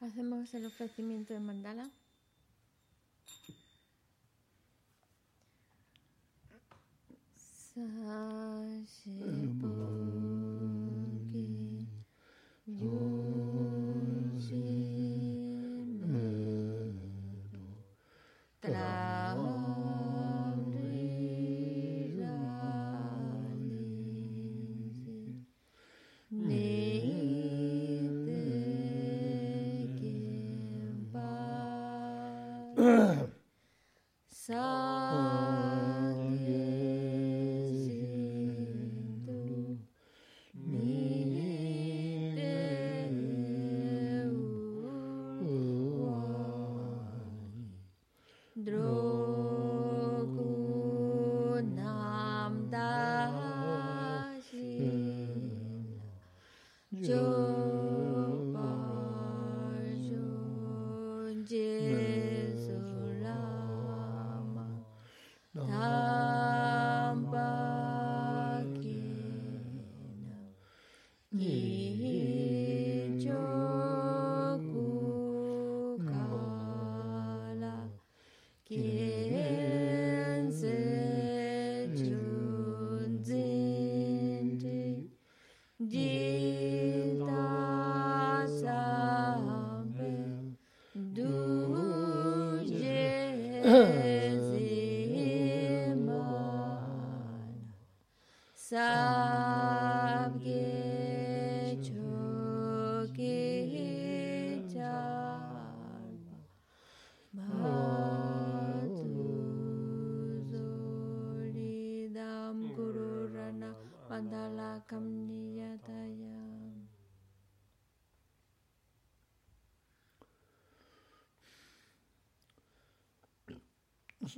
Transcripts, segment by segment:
Hacemos el ofrecimiento de mandala.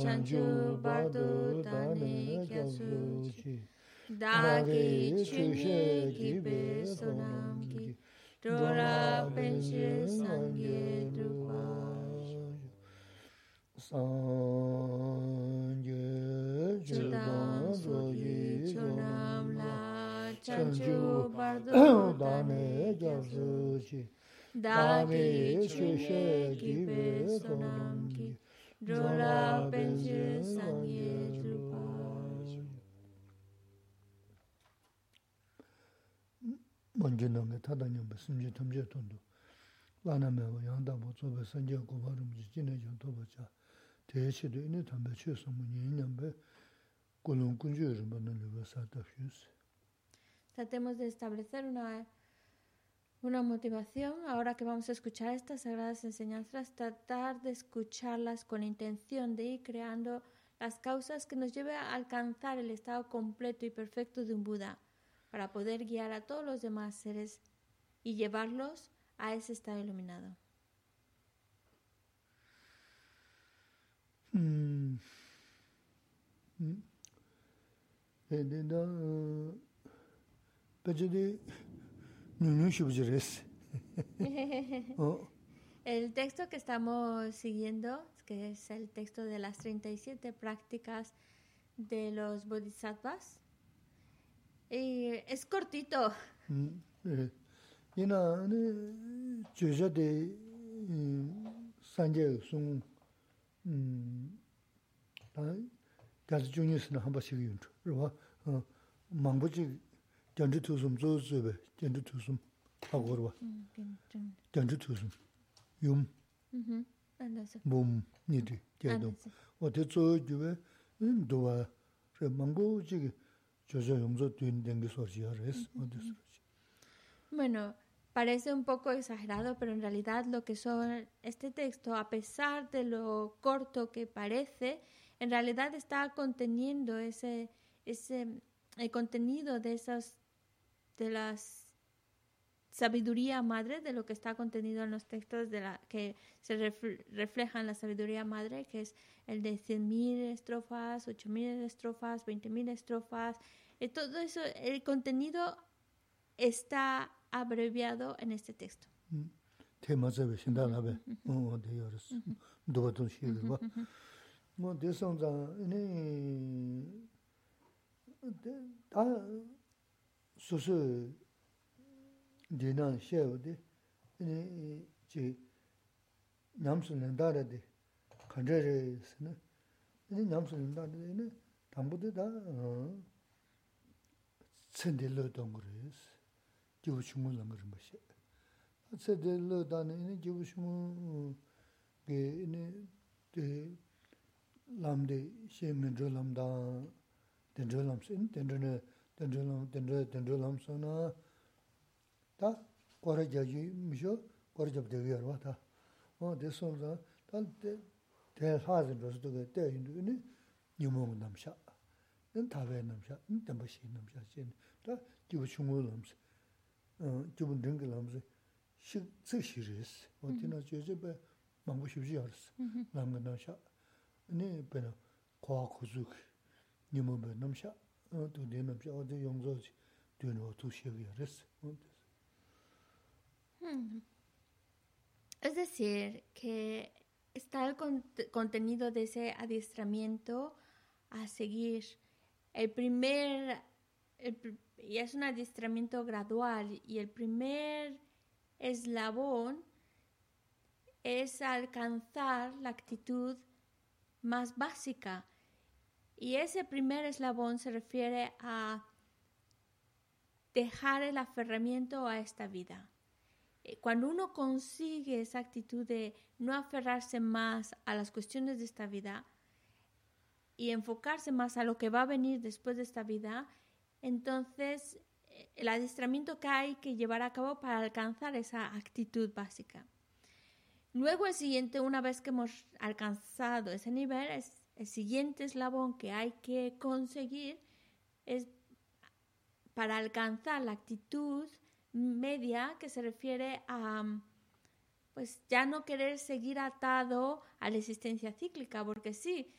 chanchu bardu tani kyaslu chi dagi chushe kibe ki dora penche sangye drukwa sangye bardu tani kyaslu chi dagi chushe kibe sonam ki. dōrā pēnshē sāngyē drupā 먼저 넘게 타다니 무슨 지 탐제 돈도 라나메고 양다고 저거 선제 고바름 지진해 좀 도보자 Tratemos de establecer una, una motivación. Ahora que vamos a escuchar estas sagradas enseñanzas, tratar de escucharlas con intención de ir creando las causas que nos lleven a alcanzar el estado completo y perfecto de un Buda, para poder guiar a todos los demás seres y llevarlos a ese estado iluminado. Mm. El texto que estamos siguiendo, que es el texto de las 37 prácticas de los bodhisattvas, y es cortito. Bueno, Parece un poco exagerado, pero en realidad lo que son este texto, a pesar de lo corto que parece, en realidad está conteniendo ese, ese el contenido de esas de las sabiduría madre de lo que está contenido en los textos de la que se refleja en la sabiduría madre que es el de 100.000 estrofas, 8.000 estrofas, 20.000 estrofas, y todo eso el contenido está abreviado en este texto. Tema 수수 디난 셰오디 이 남수는 다르디 간절스는 이 남수는 다르디는 담보도 다 천들로 동그레스 기우충을 남그는 것이 천들로 다는 이 기우충 게 이네 람데 셰면 졸람다 den 졸람스 den dendrulam, dendrulam, dendrulam sona ta kora jaji misho kora jab devi yarwa ta. O de sonza ta de hazin rosu toga de hindu ini nyumong namsha, in tawe namsha, in dambashi namsha shini. Ta jibu chungu lamsi, jibu dengi lamsi, tsik shirisi. O tina jojo be mangu shibji yarisi, mm-hmm. lamga namsha. Ini bena kwa kuzuk nyumong be namsha. Yaris. Es decir, que está el contenido de ese adiestramiento a seguir. El primer, y es un adiestramiento gradual y el primer eslabón es alcanzar la actitud más básica y ese primer eslabón se refiere a dejar el aferramiento a esta vida. Eh, cuando uno consigue esa actitud de no aferrarse más a las cuestiones de esta vida y enfocarse más a lo que va a venir después de esta vida, entonces, el adiestramiento que hay que llevar a cabo para alcanzar esa actitud básica. Luego el siguiente, una vez que hemos alcanzado ese nivel, es el siguiente eslabón que hay que conseguir es para alcanzar la actitud media que se refiere a pues ya no querer seguir atado a la existencia cíclica, porque sí,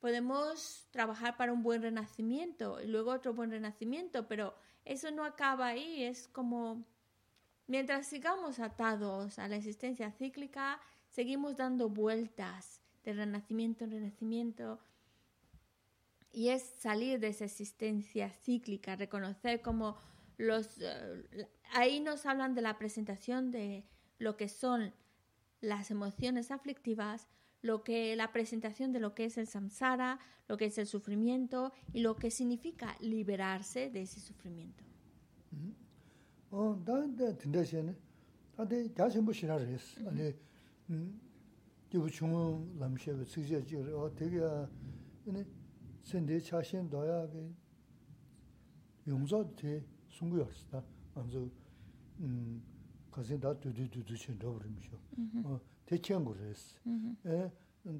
podemos trabajar para un buen renacimiento y luego otro buen renacimiento, pero eso no acaba ahí, es como mientras sigamos atados a la existencia cíclica, seguimos dando vueltas de renacimiento en renacimiento. Y es salir de esa existencia cíclica, reconocer como los... Eh, ahí nos hablan de la presentación de lo que son las emociones aflictivas, lo que la presentación de lo que es el samsara, lo que es el sufrimiento y lo que significa liberarse de ese sufrimiento. Oh, tinda 기부 중앙 람셰베 스제지 어 되게 아니 sendeyi chashen doya ge yungzo te sungu yorsita anzo mm, kasin da dudu dudu chen dobrimsho mm-hmm. te chengu res. Mm-hmm. E,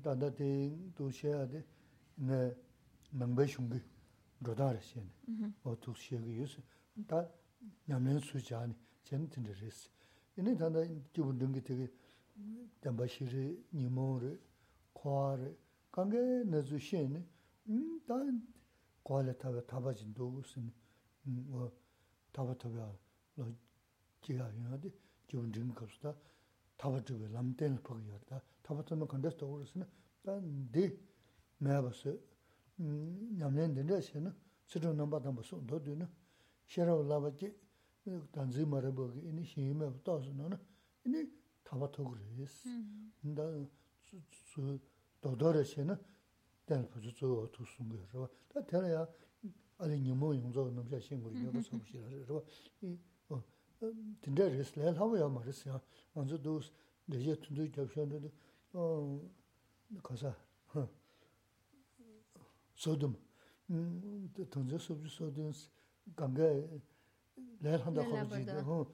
danda te do sheya de ne mangbe shungu roda res yene mm-hmm. o tuk shegi yusi da nyamlen su jani chen tinde res. Ine danda jibu dungi tegi 담바시리 니모르 코아르 강게 나주시니 음단 콜레타가 타바진도 무슨 뭐 타바타가 로 기가 연하데 기분 좀 갑시다 타바트가 람텐 포기였다 타바트는 건데스도 오르스는 단데 매버스 음 남년 된다시는 저도 넘바다 무슨 도드는 셔라고 라바지 단지 말아보기 이니 힘에 붙어서는 이니 타바 토그레스 근데 수 도도르시나 될 부주 저 두순 거죠 다 되려야 아니 니모 용조 넘자 신고리 여러 소시라서 이어 진짜 레슬 하고요 말이야 먼저 도 내제 tundu 잡셔는데 어 가사 소돔 음 던져 소주 소돔 강가 레 한다 거지 어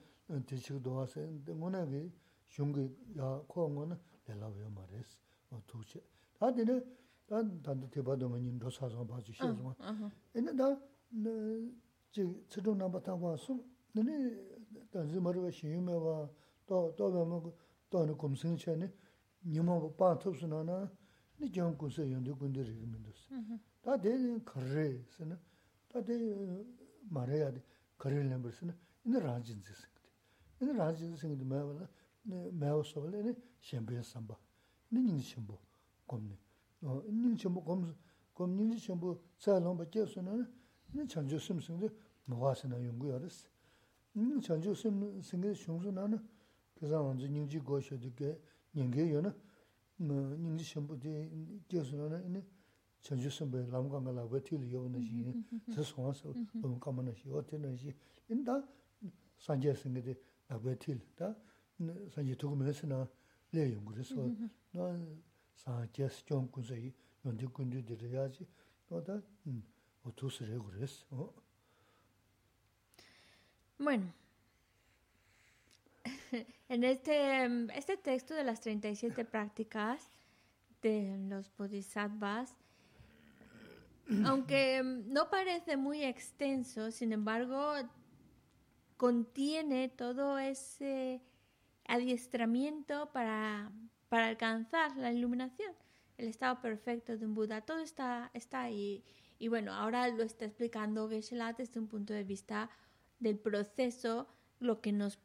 대치도 와서 뭐나게 슝기 야 코고는 내라고요 말했어. 어 도체. 다들 난 단도 대봐도 많이 도사서 봐 주시죠. 근데 나지 저도 나 봤다 봐서 너네 단지 말어 쉬우면 와또 또면 또는 검승 전에 니모 봐 톱스나나 니 정고서 연대 군대 리그면도스. 다 대는 거래스는 다대 말해야 돼. 거래를 내버스는 이제 라진스. 이제 라진스 생기면 뭐야? dē shōng sō nā nē, kē sā wāng zī nīng jī gō shē dē kē, nīng kē yō nē, nīng shēmbō dē kē sō nā nē, chāngchō sīm bē lām kāngā lā bē tī lī yō nā shī nē, sā sō wā sō, lōng kāma nā shī, wā tē nā shī, nē dā sāngyā sīng dē lā bē tī lī, dā 산지 두고 메스나 레용 그래서 나 사제스 좀 sanji tuku mesi na le yungu riswa, na san jes jiong kunsa yi yondi kundu diri yaji, no da otu sire gu ris. Bueno, en este, este texto de las 37 prácticas de los bodhisattvas, aunque no parece muy extenso, sin embargo, contiene todo ese adiestramiento para, para alcanzar la iluminación, el estado perfecto de un Buda. Todo está, está ahí. Y bueno, ahora lo está explicando Geshe-la desde un punto de vista del proceso, lo que nos,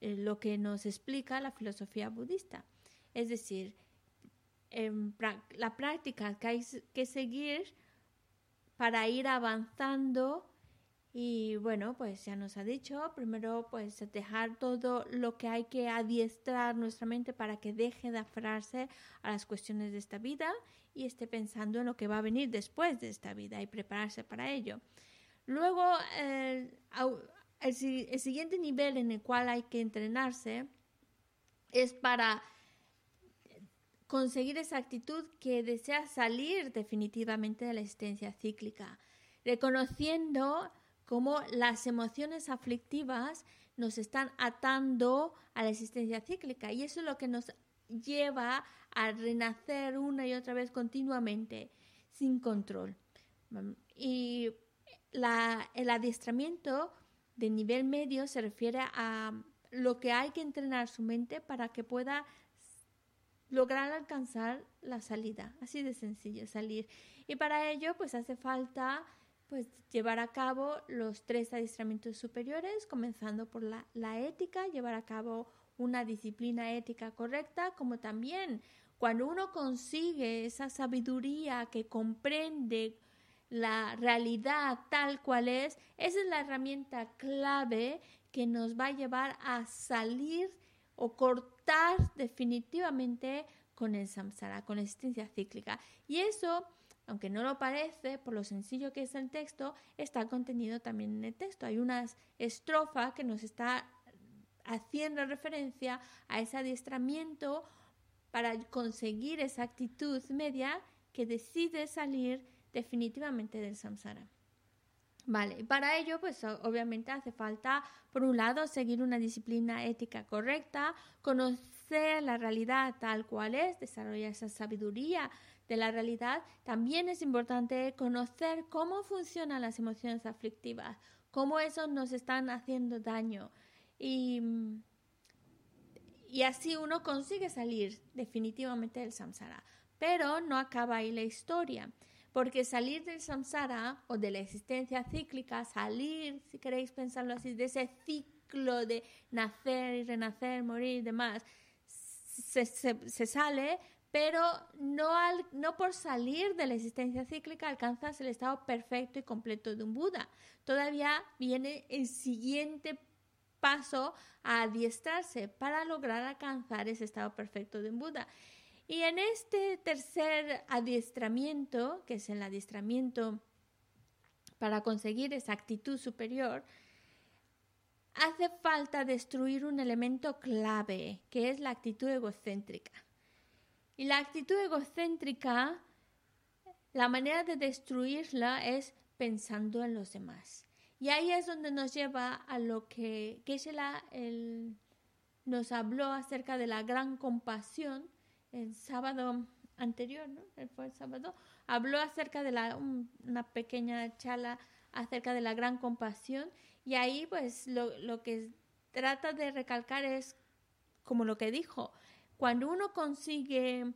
eh, lo que nos explica la filosofía budista. Es decir, la práctica que hay que seguir para ir avanzando y bueno, pues ya nos ha dicho, primero pues dejar todo lo que hay que adiestrar nuestra mente para que deje de aferrarse a las cuestiones de esta vida y esté pensando en lo que va a venir después de esta vida y prepararse para ello. Luego, el, el siguiente nivel en el cual hay que entrenarse es para conseguir esa actitud que desea salir definitivamente de la existencia cíclica, reconociendo cómo las emociones aflictivas nos están atando a la existencia cíclica y eso es lo que nos lleva a renacer una y otra vez continuamente sin control. Y el adiestramiento de nivel medio se refiere a lo que hay que entrenar su mente para que pueda lograr alcanzar la salida, así de sencillo, salir. Y para ello pues hace falta pues llevar a cabo los tres adiestramientos superiores, comenzando por la, la, ética, llevar a cabo una disciplina ética correcta, como también cuando uno consigue esa sabiduría que comprende la realidad tal cual es, esa es la herramienta clave que nos va a llevar a salir o cortar definitivamente con el samsara, con la existencia cíclica. Y eso aunque no lo parece, por lo sencillo que es el texto, está contenido también en el texto. Hay una estrofa que nos está haciendo referencia a ese adiestramiento para conseguir esa actitud media que decide salir definitivamente del samsara. Vale, para ello, pues obviamente hace falta, por un lado, seguir una disciplina ética correcta, conocer la realidad tal cual es, desarrollar esa sabiduría de la realidad. También es importante conocer cómo funcionan las emociones aflictivas, cómo eso nos están haciendo daño. Y, y así uno consigue salir definitivamente del samsara. Pero no acaba ahí la historia. Porque salir del samsara o de la existencia cíclica, salir, si queréis pensarlo así, de ese ciclo de nacer y renacer, morir y demás, se, se, sale, pero no, por salir de la existencia cíclica alcanzas el estado perfecto y completo de un Buda. Todavía viene el siguiente paso a adiestrarse para lograr alcanzar ese estado perfecto de un Buda. Y en este tercer adiestramiento, que es el adiestramiento para conseguir esa actitud superior, hace falta destruir un elemento clave, que es la actitud egocéntrica. Y la actitud egocéntrica, la manera de destruirla es pensando en los demás. Y ahí es donde nos lleva a lo que Geshe nos habló acerca de la gran compasión el sábado anterior, ¿no? Fue el sábado, habló acerca de la, una pequeña charla acerca de la gran compasión y ahí pues lo, lo que trata de recalcar es como lo que dijo, cuando uno consigue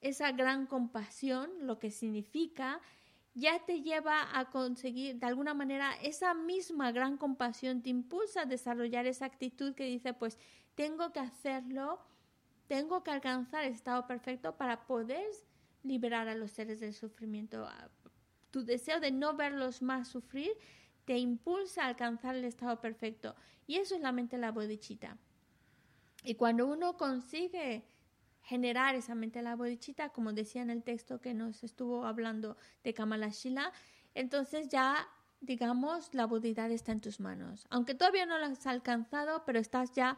esa gran compasión, lo que significa, ya te lleva a conseguir, de alguna manera, esa misma gran compasión te impulsa a desarrollar esa actitud que dice, pues tengo que hacerlo tengo que alcanzar el estado perfecto para poder liberar a los seres del sufrimiento. Ah, tu deseo de no verlos más sufrir te impulsa a alcanzar el estado perfecto. Y eso es la mente la bodichita. Y cuando uno consigue generar esa mente la bodichita, como decía en el texto que nos estuvo hablando de Kamalashila, entonces ya, digamos, la bodidad está en tus manos. Aunque todavía no lo has alcanzado, pero estás ya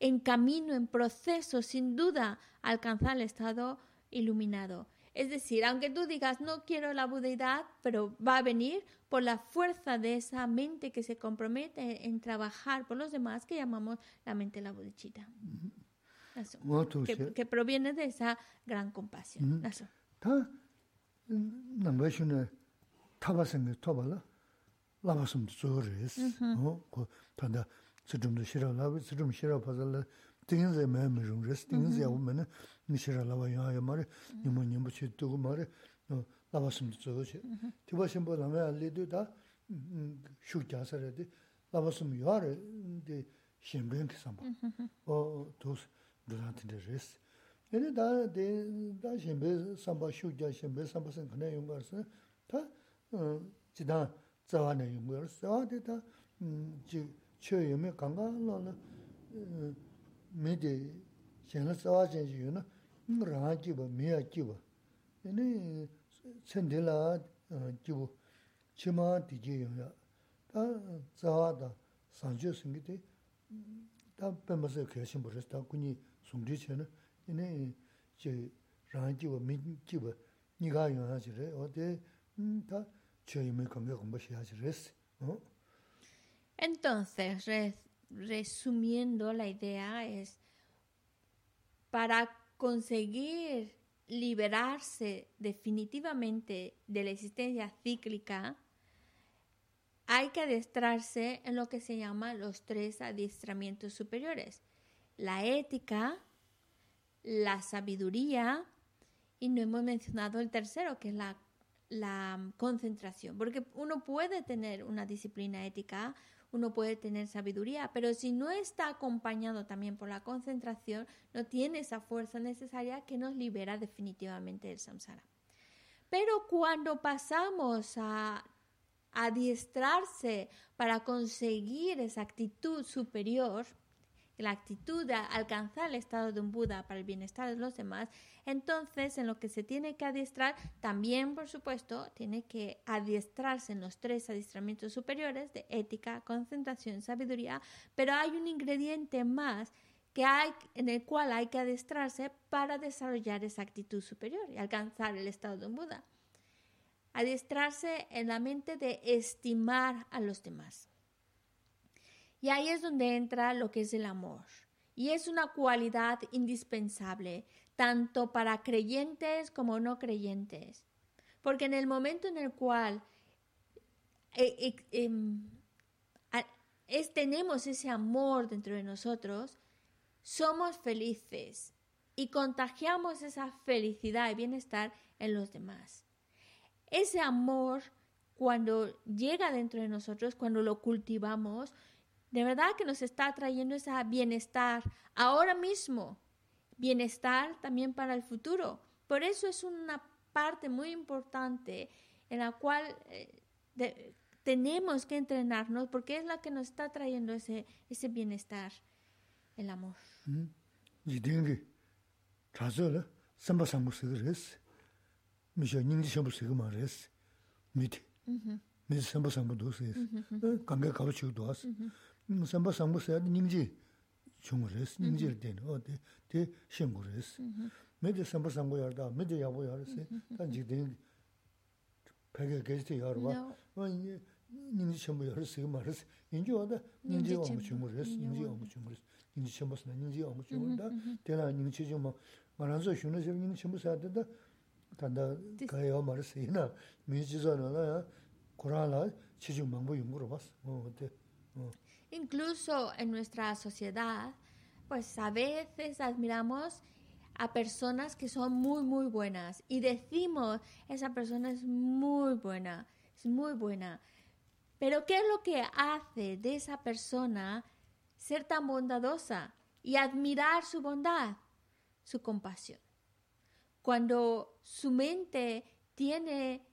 en camino, en proceso, sin duda, a alcanzar el estado iluminado. Es decir, aunque tú digas no quiero la budeidad, pero va a venir por la fuerza de esa mente que se compromete en trabajar por los demás, que llamamos la mente la budichita. que, que, proviene de esa gran compasión. tingin zay maya mi rung res, tingin zay mm-hmm. yawu mene nishira lawa yaa yaa maari, mm-hmm. nimu nimu chi dugu maari, lawa simdi zogo chi. Mm-hmm. Tiba shimbo langa yaa li du da shuk gyasara di, lawa sim yaa ra di shimben ki samba, o dos dhudang tindi res. Ene da di da shimbe samba, shuk gya shimbe samba san khanay yungar san, ta jidang zawa na yungar, zawa di da mm, chi che yume kanga la eh, mī tī shēnglā sāwā shēnshī yu na rāngā jība, mīyā jība. Yini tsendhī lā jību chīmā tī jī yu ya. Tā sāwā tā sāngchū sīngi tī tā pēmbā sā khyā shīmbu rīs, tā kuñi sūngchī chē na yini jī rāngā jība, mī jība nīgā yu ya chī rē, wā tī tā chē yu mī kāmbā kāmbā shī ya chī rīs. Entonces, resumiendo la idea es, para conseguir liberarse definitivamente de la existencia cíclica, hay que adiestrarse en lo que se llama los tres adiestramientos superiores. La ética, la sabiduría y no hemos mencionado el tercero, que es la, la concentración, porque uno puede tener una disciplina ética, uno puede tener sabiduría, pero si no está acompañado también por la concentración, no tiene esa fuerza necesaria que nos libera definitivamente del samsara. Pero cuando pasamos a adiestrarse para conseguir esa actitud superior, la actitud de alcanzar el estado de un Buda para el bienestar de los demás, entonces en lo que se tiene que adiestrar, también por supuesto tiene que adiestrarse en los tres adiestramientos superiores de ética, concentración, sabiduría, pero hay un ingrediente más que hay, en el cual hay que adestrarse para desarrollar esa actitud superior y alcanzar el estado de un Buda. Adestrarse en la mente de estimar a los demás. Y ahí es donde entra lo que es el amor. Y es una cualidad indispensable, tanto para creyentes como no creyentes. Porque en el momento en el cual eh, eh, em, es, tenemos ese amor dentro de nosotros, somos felices y contagiamos esa felicidad y bienestar en los demás. Ese amor, cuando llega dentro de nosotros, cuando lo cultivamos, de verdad que nos está trayendo ese bienestar ahora mismo, bienestar también para el futuro. Por eso es una parte muy importante en la cual eh, tenemos que entrenarnos porque es la que nos está trayendo ese, ese bienestar, el amor. Chazo la, samba sambu saya nimji chungu res, nimji rdeni, o de, de shengu res. Mede samba sambu yarda, mede yabu yarse, tan jikdeni peke gejde yarwa, nimji chenbu yarse, ma res, inji oda nimji omu chungu res, nimji omu chungu res, nimji chenbu sana nimji omu chungu da, tena nimji chungu, maranzo shunu sebi nimji chenbu saya dada, tanda kaya ma res, ina, minji zana la ya, kurala, chichung mangbo yungu rwa bas, o de, o. Incluso en nuestra sociedad, pues a veces admiramos a personas que son muy, muy buenas y decimos, esa persona es muy buena, es muy buena. Pero ¿qué es lo que hace de esa persona ser tan bondadosa y admirar su bondad? Su compasión. Cuando su mente tiene,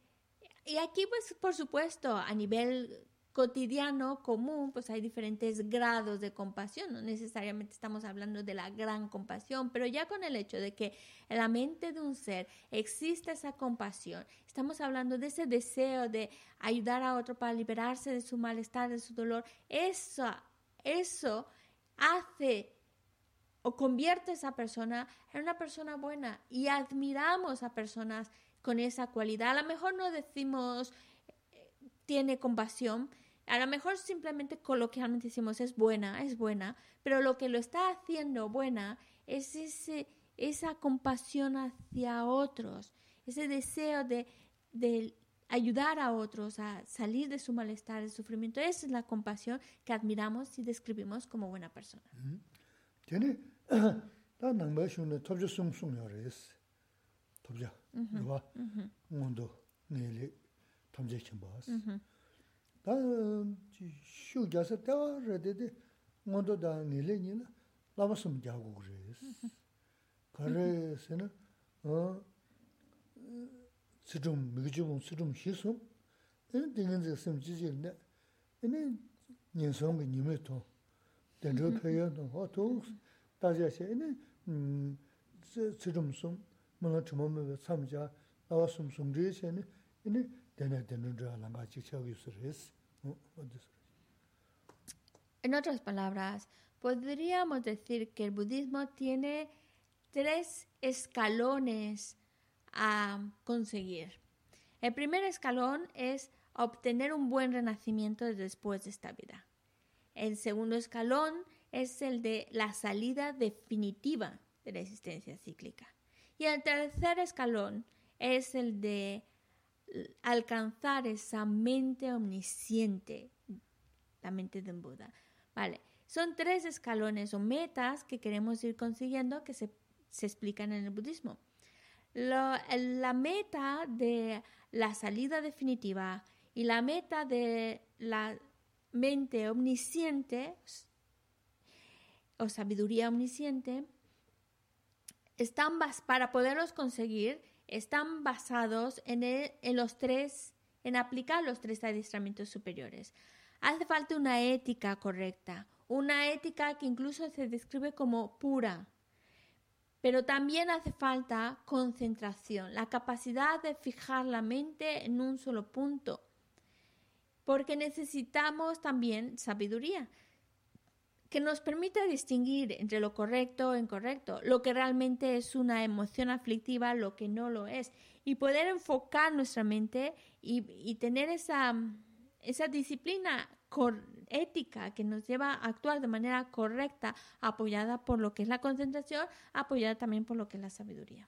y aquí pues por supuesto a nivel cotidiano, común, pues hay diferentes grados de compasión, no necesariamente estamos hablando de la gran compasión, pero ya con el hecho de que en la mente de un ser existe esa compasión, estamos hablando de ese deseo de ayudar a otro para liberarse de su malestar, de su dolor, eso, eso hace o convierte a esa persona en una persona buena y admiramos a personas con esa cualidad. A lo mejor no decimos eh, tiene compasión, a lo mejor simplemente coloquialmente decimos es buena, es buena, pero lo que lo está haciendo buena es ese, esa compasión hacia otros, ese deseo de, de ayudar a otros a salir de su malestar, de sufrimiento. Esa es la compasión que admiramos y describimos como buena persona. Tiene, mundo, 다 쇼갸서 때와 레데데 몬도 다 닐레니?나 라마스음 자고 그래스 그래서는 어 스좀 미그좀 스좀 희소 얘는 되는지 좀 지지인데 얘는 년성의 님에도 된저 표현도 어도 다시시 얘는 음 스좀 좀 뭔가 좀 삼자 나왔음 좀 되시네 얘는 되는 되는 줄 알아가 직접 있으스 En otras palabras, podríamos decir que el budismo tiene tres escalones a conseguir. El primer escalón es obtener un buen renacimiento después de esta vida. El segundo escalón es el de la salida definitiva de la existencia cíclica. Y el tercer escalón es el de alcanzar esa mente omnisciente, la mente de un Buda. Vale, son tres escalones o metas que queremos ir consiguiendo que se, explican en el budismo. la meta de la salida definitiva y la meta de la mente omnisciente o sabiduría omnisciente están para poderlos conseguir están basados en, los tres, en aplicar los tres adiestramientos superiores. Hace falta una ética correcta, una ética que incluso se describe como pura. Pero también hace falta concentración, la capacidad de fijar la mente en un solo punto. Porque necesitamos también sabiduría. Que nos permita distinguir entre lo correcto e incorrecto, lo que realmente es una emoción aflictiva, lo que no lo es, y poder enfocar nuestra mente y, tener esa, esa disciplina ética que nos lleva a actuar de manera correcta, apoyada por lo que es la concentración, apoyada también por lo que es la sabiduría.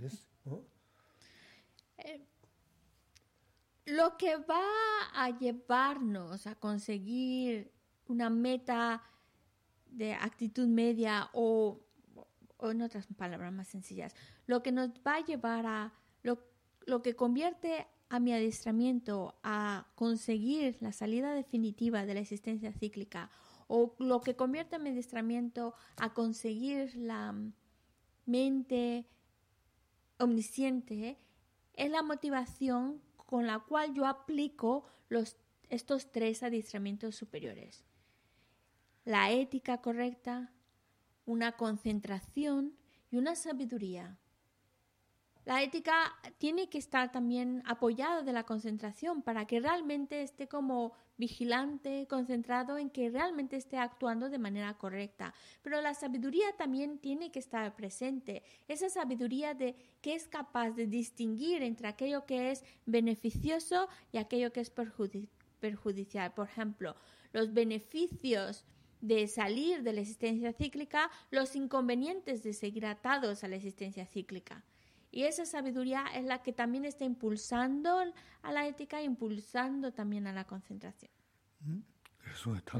yes Lo que va a llevarnos a conseguir una meta de actitud media o, en otras palabras más sencillas, lo que nos va a llevar a lo, lo que convierte a mi adiestramiento a conseguir la salida definitiva de la existencia cíclica o lo que convierte a mi adiestramiento a conseguir la mente omnisciente es la motivación con la cual yo aplico los, estos tres adiestramientos superiores la ética correcta, una concentración y una sabiduría. La ética tiene que estar también apoyada de la concentración para que realmente esté como vigilante, concentrado en que realmente esté actuando de manera correcta. Pero la sabiduría también tiene que estar presente. Esa sabiduría de que es capaz de distinguir entre aquello que es beneficioso y aquello que es perjudicial. Por ejemplo, los beneficios de salir de la existencia cíclica, los inconvenientes de seguir atados a la existencia cíclica. Y esa sabiduría es la que también está impulsando a la ética, impulsando también a la concentración. Eso está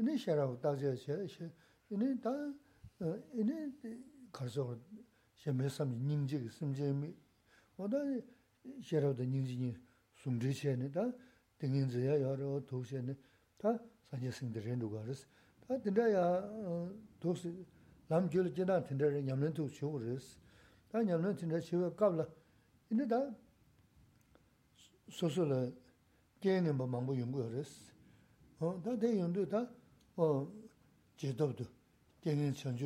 음 좀 고도만한테 신진지기 연년데 고도만한테 네 샤라고 따져셔 네 다, 네 가서 셰메삼 닝지 심제미 어다 샤라도 닝지니 숨지셔네 다 등인지야 여러 도시에는 다 사제생들이 누가르스 다 된다야 도시 남결 지나 된다는 냠는도 쇼르스 다 냠는 진짜 쇼가 갑라 근데 다 soso la kene ma mambu yungu yores. Da de yungu da jedabdu, kene chanchu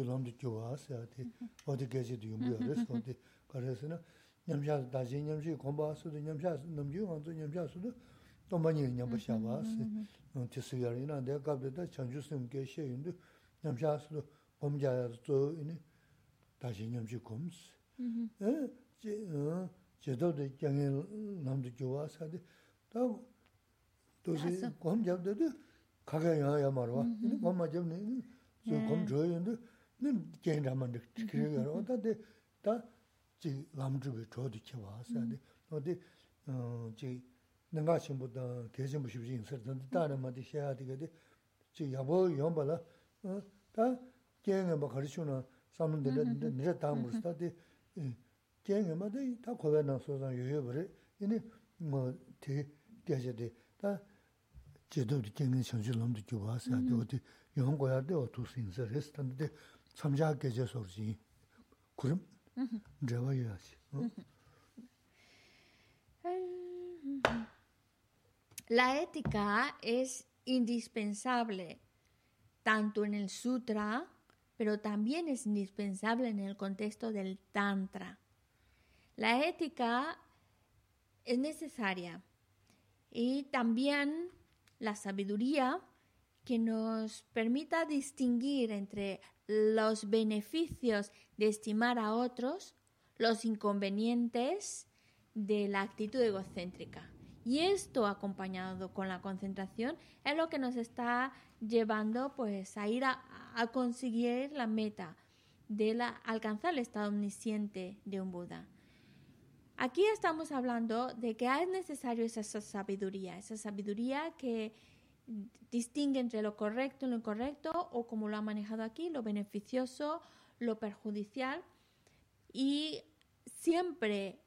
lamdu gyuwa siya di, odi geje di yungu yores, odi karesi na, nyamsha daji nyamshi gomba sudu, nyamsha namju wanzu nyamsha sudu, tomba nyi nyamba shawa si, ti sigari na, de kabde da chanchu sim ge she yungu, nyamsha sudu, gomja ya zo ini, daji nyamshi gomsi. 제도도 경에 남도 좋아서데 또 도시 검 잡데도 가게 야야 말어 근데 검 맞으면 저검 줘요는데 는 괜찮만 그래요 어다데 다지 남주게 줘도 좋아서데 어디 어지 내가 신부다 계신 분이 있었는데 다른 말이 해야 되거든 지 여보 연발아 어다 경에 뭐 가르치는 사는 데는 내가 다음으로 스타트 kēngi mā tē tā kōwē nā sō sāng yō yō bā rē, yīni mō tē La ética es indispensable tanto en el sutra, pero también es indispensable en el contexto del tantra. La ética es necesaria y también la sabiduría que nos permita distinguir entre los beneficios de estimar a otros, los inconvenientes de la actitud egocéntrica. Y esto acompañado con la concentración es lo que nos está llevando pues a ir a, a conseguir la meta de la, alcanzar el estado omnisciente de un Buda. Aquí estamos hablando de que es necesario esa, esa sabiduría, esa sabiduría que distingue entre lo correcto y lo incorrecto, o como lo ha manejado aquí, lo beneficioso, lo perjudicial, y siempre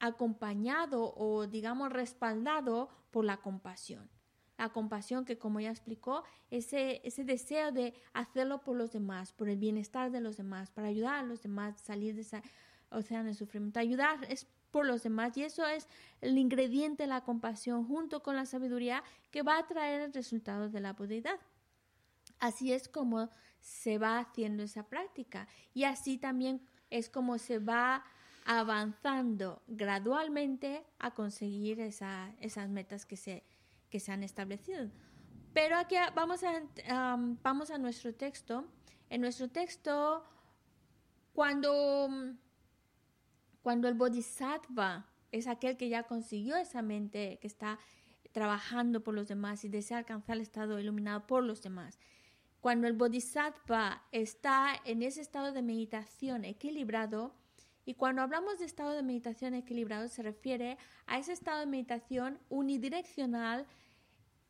acompañado o digamos respaldado por la compasión. La compasión que, como ya explicó, ese, ese deseo de hacerlo por los demás, por el bienestar de los demás, para ayudar a los demás a salir de ese océano de sufrimiento. Ayudar es por los demás y eso es el ingrediente de la compasión junto con la sabiduría que va a traer el resultado de la budidad. Así es como se va haciendo esa práctica y así también es como se va avanzando gradualmente a conseguir esas metas que se, que se han establecido. Pero aquí vamos a, vamos a nuestro texto. En nuestro texto, cuando, cuando el bodhisattva es aquel que ya consiguió esa mente, que está trabajando por los demás y desea alcanzar el estado iluminado por los demás. Cuando el bodhisattva está en ese estado de meditación equilibrado, y cuando hablamos de estado de meditación equilibrado se refiere a ese estado de meditación unidireccional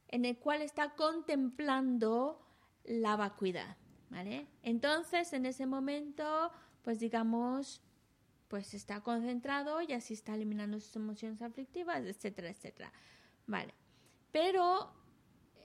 en el cual está contemplando la vacuidad, ¿vale? Entonces, en ese momento, pues digamos, pues está concentrado y así está eliminando sus emociones aflictivas, etcétera, etcétera. Vale. Pero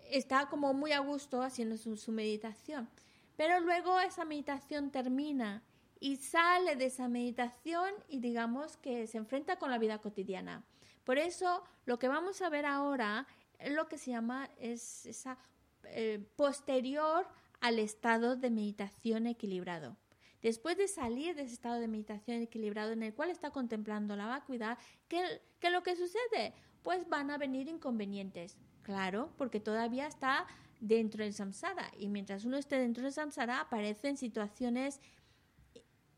está como muy a gusto haciendo su meditación. Pero luego esa meditación termina y sale de esa meditación y digamos que se enfrenta con la vida cotidiana. Por eso lo que vamos a ver ahora es lo que se llama es esa eh, posterior al estado de meditación equilibrado. Después de salir de ese estado de meditación equilibrado en el cual está contemplando la vacuidad, ¿qué, ¿qué es lo que sucede? Pues van a venir inconvenientes. Claro, porque todavía está dentro del samsara y mientras uno esté dentro del samsara aparecen situaciones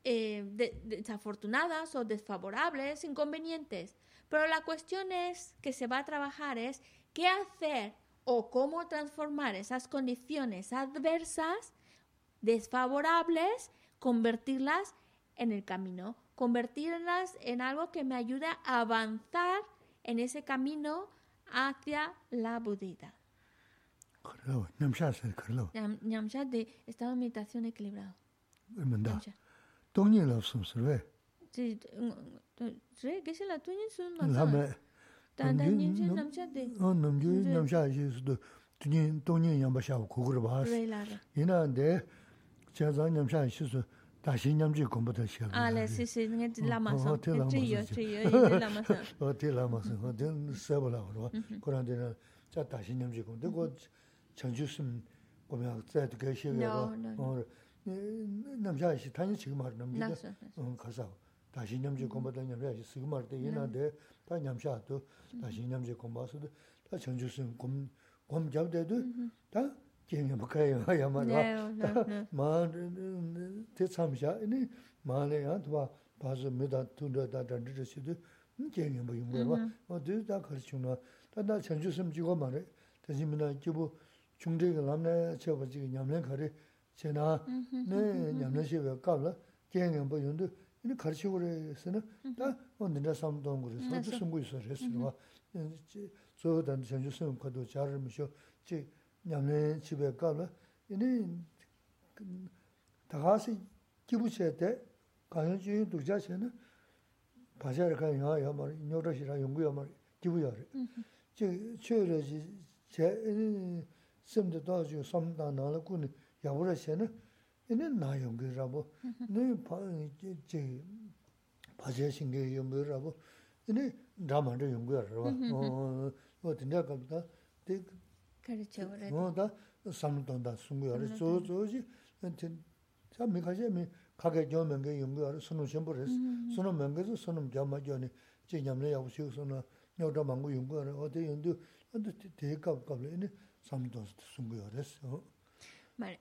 eh, desafortunadas o desfavorables, inconvenientes. Pero la cuestión es que se va a trabajar es qué hacer o cómo transformar esas condiciones adversas, desfavorables, convertirlas en el camino, convertirlas en algo que me ayude a avanzar en ese camino hacia la budida. 제가 남자이스도 다시 남주 공부도 시작. 아, 네, 시시 네 라마서. 트이요, 트이요, 이 라마서. 어, 트 라마서. 어, 된 세벌라 그러. 그런데 자 다시 남주 공부. 그 전주심 보면 자도 계시고. 어, 남자 씨 다니 지금 말 남자 어 가서 다시 남자 공부도 남자 씨 지금 말때 이나데 다 남자도 다시 남자 공부서도 다 전주선 공 공잡대도 다 kengi makayo ya marwa. Maa te tsamsha, ini maa le ya tuwa basa mida tunda da dandida shidu, hmm, kengi makayo marwa. Maa mm-hmm. tu da kari chungna, da da chanchu samchigo maa re, tashi mina kibu chungdegi lamna chepa chigi nyamlen kari, che naa, mm-hmm. ne nyamlen shewa kaabla, kengi makayo yundu, ini kari chigo re sena, da mm-hmm. o ninda samdongo re, samchu samgu iso re sirwa. Zoho dan chanchu samgu kado charar misho, chigi nyamne chibe kaabla, ini tagasi kibu che te, kanyo chiyun dukja che na, pachayar kanyo yaa yaa mara, nyoda shira yungu yaa mara, kibu yaa re. Che, che re chi, che, ini semde toa chiyo samda nala kuni yabura che na, ini na yungu rabo, ini pachayar shingi yungu rabo, ini dhamanda yungu yaa rwa. O, tinda kaabla, 뭐다 삼동다 숨고야 저저지 참 미가제 미 가게 좀 게 용거를 손을 셴버렸어 손을 맹게서 손을 잡아줘니 제냠내 야부시고서나 녀도 망고 용거를 어디 연도 어디 대갑갑래 이네 삼동 숨고야랬어 Vale.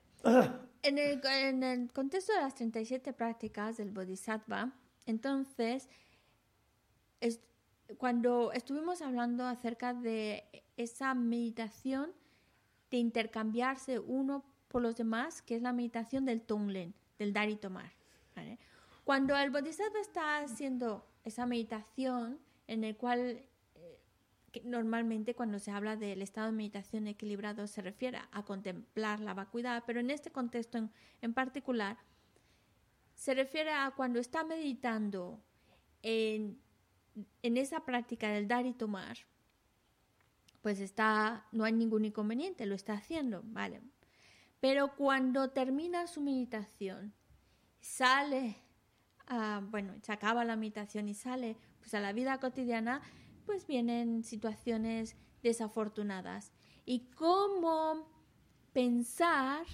En el, contexto de las 37 prácticas del Bodhisattva, entonces, cuando estuvimos hablando acerca de esa meditación de intercambiarse uno por los demás, que es la meditación del Tonglen, del dar y tomar. Cuando el Bodhisattva está haciendo esa meditación, en el cual normalmente cuando se habla del estado de meditación equilibrado se refiere a contemplar la vacuidad, pero en este contexto en, en particular se refiere a cuando está meditando en, en, esa práctica del dar y tomar, pues está, no hay ningún inconveniente, lo está haciendo, ¿vale? Pero cuando termina su meditación, sale, bueno, se acaba la meditación y sale pues a la vida cotidiana, pues vienen situaciones desafortunadas. Y cómo pensar,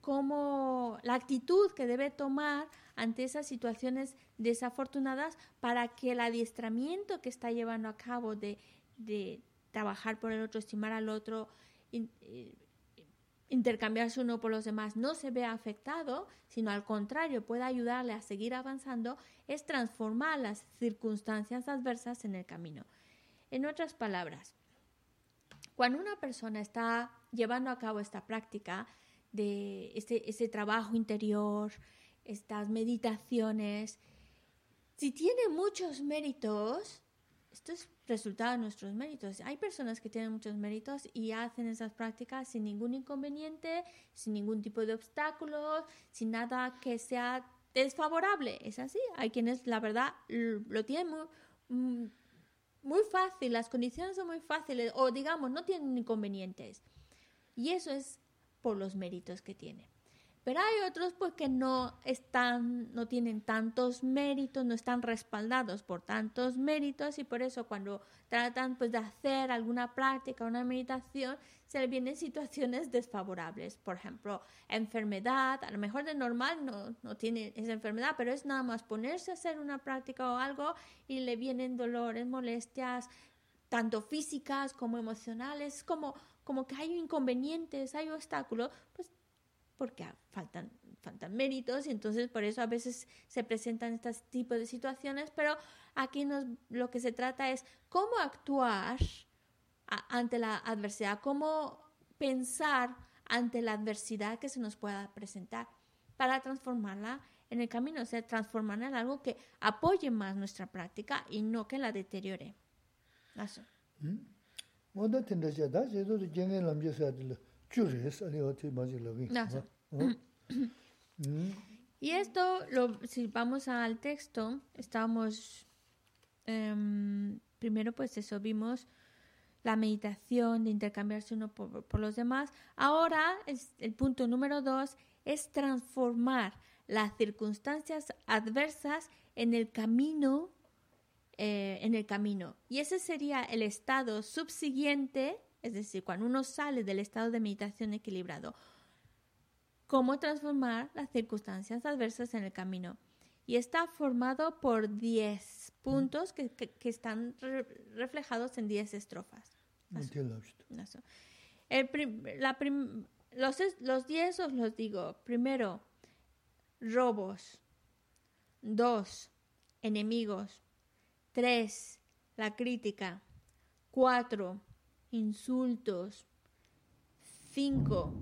cómo la actitud que debe tomar ante esas situaciones desafortunadas para que el adiestramiento que está llevando a cabo de, trabajar por el otro, estimar al otro, eh, intercambiarse uno por los demás no se vea afectado, sino al contrario puede ayudarle a seguir avanzando, es transformar las circunstancias adversas en el camino. En otras palabras, cuando una persona está llevando a cabo esta práctica de este, ese trabajo interior, estas meditaciones, si tiene muchos méritos, esto es resultado de nuestros méritos. Hay personas que tienen muchos méritos y hacen esas prácticas sin ningún inconveniente, sin ningún tipo de obstáculos, sin nada que sea desfavorable. Es así. Hay quienes, la verdad, lo tienen muy, muy fácil, las condiciones son muy fáciles o digamos, no tienen inconvenientes. Y eso es por los méritos que tiene. Pero hay otros pues que no están, no tienen tantos méritos, no están respaldados por tantos méritos y por eso cuando tratan pues de hacer alguna práctica, una meditación, se les vienen situaciones desfavorables. Por ejemplo, enfermedad, a lo mejor de normal no, no tiene esa enfermedad, pero es nada más ponerse a hacer una práctica o algo y le vienen dolores, molestias, tanto físicas como emocionales, como, como que hay inconvenientes, hay obstáculos, pues porque faltan, faltan méritos y entonces por eso a veces se presentan estos tipos de situaciones, pero aquí nos, lo que se trata es cómo actuar ante la adversidad, cómo pensar ante la adversidad que se nos pueda presentar para transformarla en el camino, o sea, transformarla en algo que apoye más nuestra práctica y no que la deteriore. Eso. ¿Mm? Y esto, lo, si vamos al texto, estamos, em, primero pues eso, vimos la meditación de intercambiarse uno por, los demás. Ahora, es, el punto número dos es transformar las circunstancias adversas en el camino, eh, en el camino. Y ese sería el estado subsiguiente es decir, cuando uno sale del estado de meditación equilibrado, cómo transformar las circunstancias adversas en el camino. Y está formado por 10 puntos que, están reflejados en 10 estrofas. los 10 os los digo. Primero, robos. Dos, enemigos. Tres, la crítica. Cuatro, insultos. Cinco,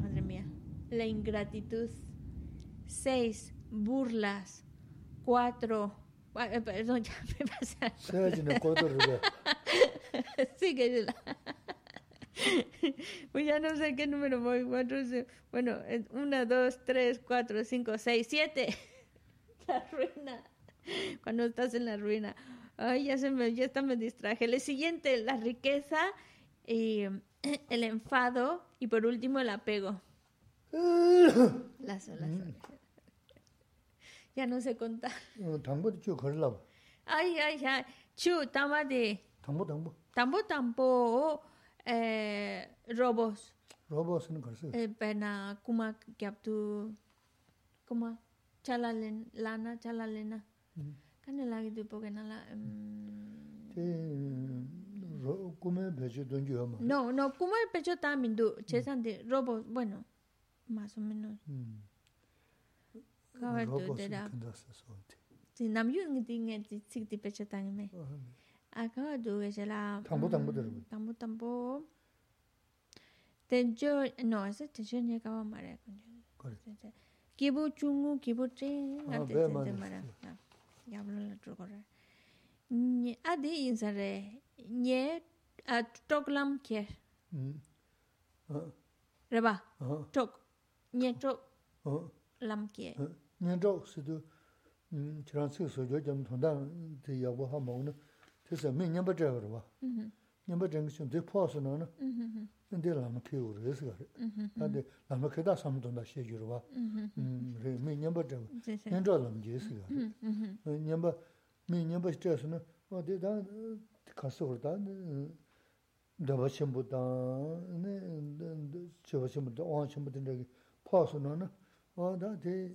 madre mía, la ingratitud. Seis, burlas. Cuatro, eh, perdón, ya me pasa. sí, que pues ya no sé qué número voy. Cuatro, bueno, una, dos, tres, cuatro, cinco, seis, siete. La ruina. Cuando estás en la ruina. Ay, ya, se me, ya está, me distraje. El siguiente, la riqueza, y el enfado y por último el apego. Las olas. Ya no sé contar. Ay, ay, ay. Chu, tama de. Tambo, tambo. Tambo, tambo. Eh, robos. Robos no karse. Eh, pena, kuma, kyaptu. Kuma, chalalen, lana, chalalena. Kani lagi du boga nala... Te kume pecho donji hama? No, no, kume pecho ta mindu, chesan di robo, bueno, más o menos. Kawar du dera. Ti namyu ngi di nge di tsik di pecho ta nime. A kawar du geche la... Tambo tambo dera bu. Tambo tambo. Tenjo, no, ese tenjo nye kawa mara. Kibu chungu, kibu ching, ngate tenjo mara. Kare. yabla la chukwa ra. Adi insa re, nye chok lam kye. Reba, chok, nye chok lam kye. Nye chok sido, chiran sik sojo jam thondan di yabwa ha maung na, tisa mi nyamba chaywa rwa. Nyamba chaywa kishun, di pwa su na na, 근데 라마 키우 그래서 그래. 근데 라마 크다 삼돈다 시주로 봐. 음, 그래 미 냠바 저. 냠저 라마 제스 그래. 냠바 미 냠바 스트레스는 어디다 가서 그러다. dāba chenpo dāng, cheba chenpo dāng, wāng chenpo dāng dāgi pāsu nā na, wā dā dē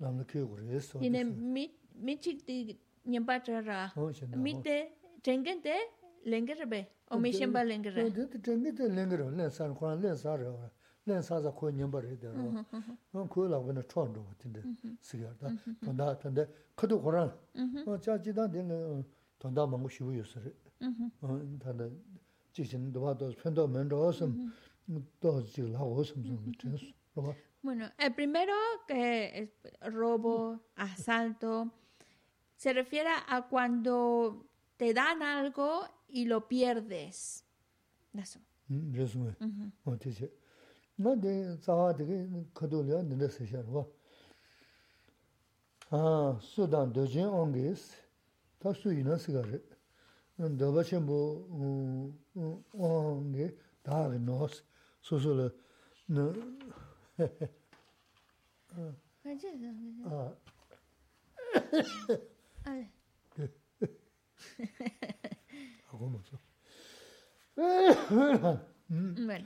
nāmla kio gu rē sō. Yine mi chik dī nyambā chā rā, mi dē, jengen dē te lenger be. O tengi len san, len sa len sa za re de la da. Cha yu men la wo sam sam, chen su, rwa. Bueno, el primero que es robo, asalto, se refiere a cuando te dan algo y lo pierdes. Eso. Re su me, o te che. Nga de, zawa dike, kato liya, nile se sha rwa. Ah, ta su ina onge, nos, le, ah, Ale. 하고 뭐죠. 네.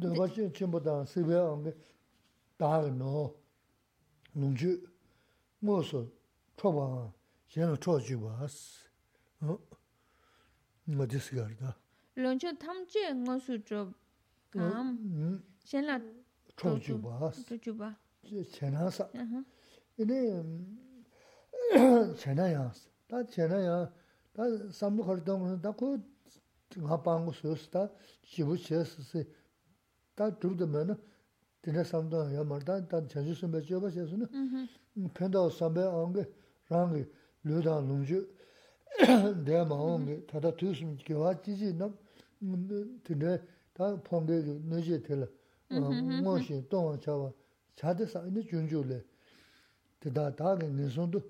너 같이 전부다 세배한 게 다노 농주 뭐서 초바 제가 초주 봤어. 어? 뭐 디스가르다. 론초 탐제 응어수 좀감 셴라 초주 봤어. 초주 봐. 제나사. 이네 제나야. 다 제나야. 다 삼무 걸동은 다고 하방고 소스다 지부 제스스 다 두드면 드네 삼도 야마다 다 제주스 매주 버셔서는 편도 삼배 안게 랑게 르다 롱주 내 마음이 다다 두스면 교화지지 너 드네 다 폼게 너지 될 뭐시 동안 잡아 자대사 이제 준주래 대다 다게 내손도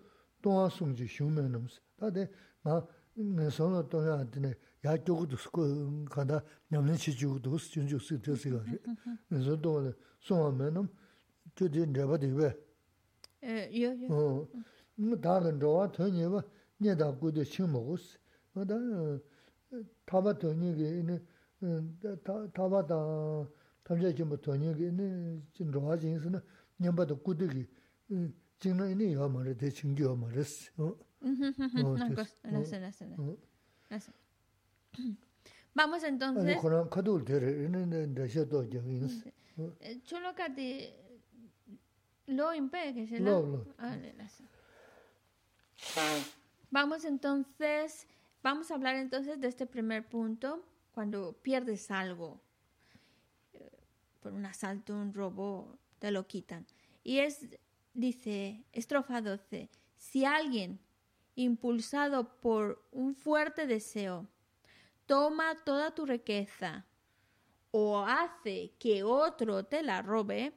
동안 숨지 쉬우면 넘스 다데 나 sōla tōyā tīne yā kyōgu tōs kō kāndā ñamlin shī chīgu tōs chūn chūg sī tō sī gā rī. Sō tō wā sōngwa mē nōm chū tī nirabā tī wē. Yō, yō. Mō tā gā rōwā tō nye wā nye tā gu tō shīng mō gu sī. Mō tā tāpa tō nye gī inī tāpa tā tamchā chī mō tō nye gī inī chīn rōwā chīng sī na nyambā tō gu tī gī chīng na inī yō mā rī tē chīng gī yō mā rī sī. La sé. Vamos entonces, vamos a hablar entonces de este primer punto, cuando pierdes algo eh, por un asalto, un robo, te lo quitan. Y es, dice, estrofa 12, si alguien, impulsado por un fuerte deseo, toma toda tu riqueza o hace que otro te la robe,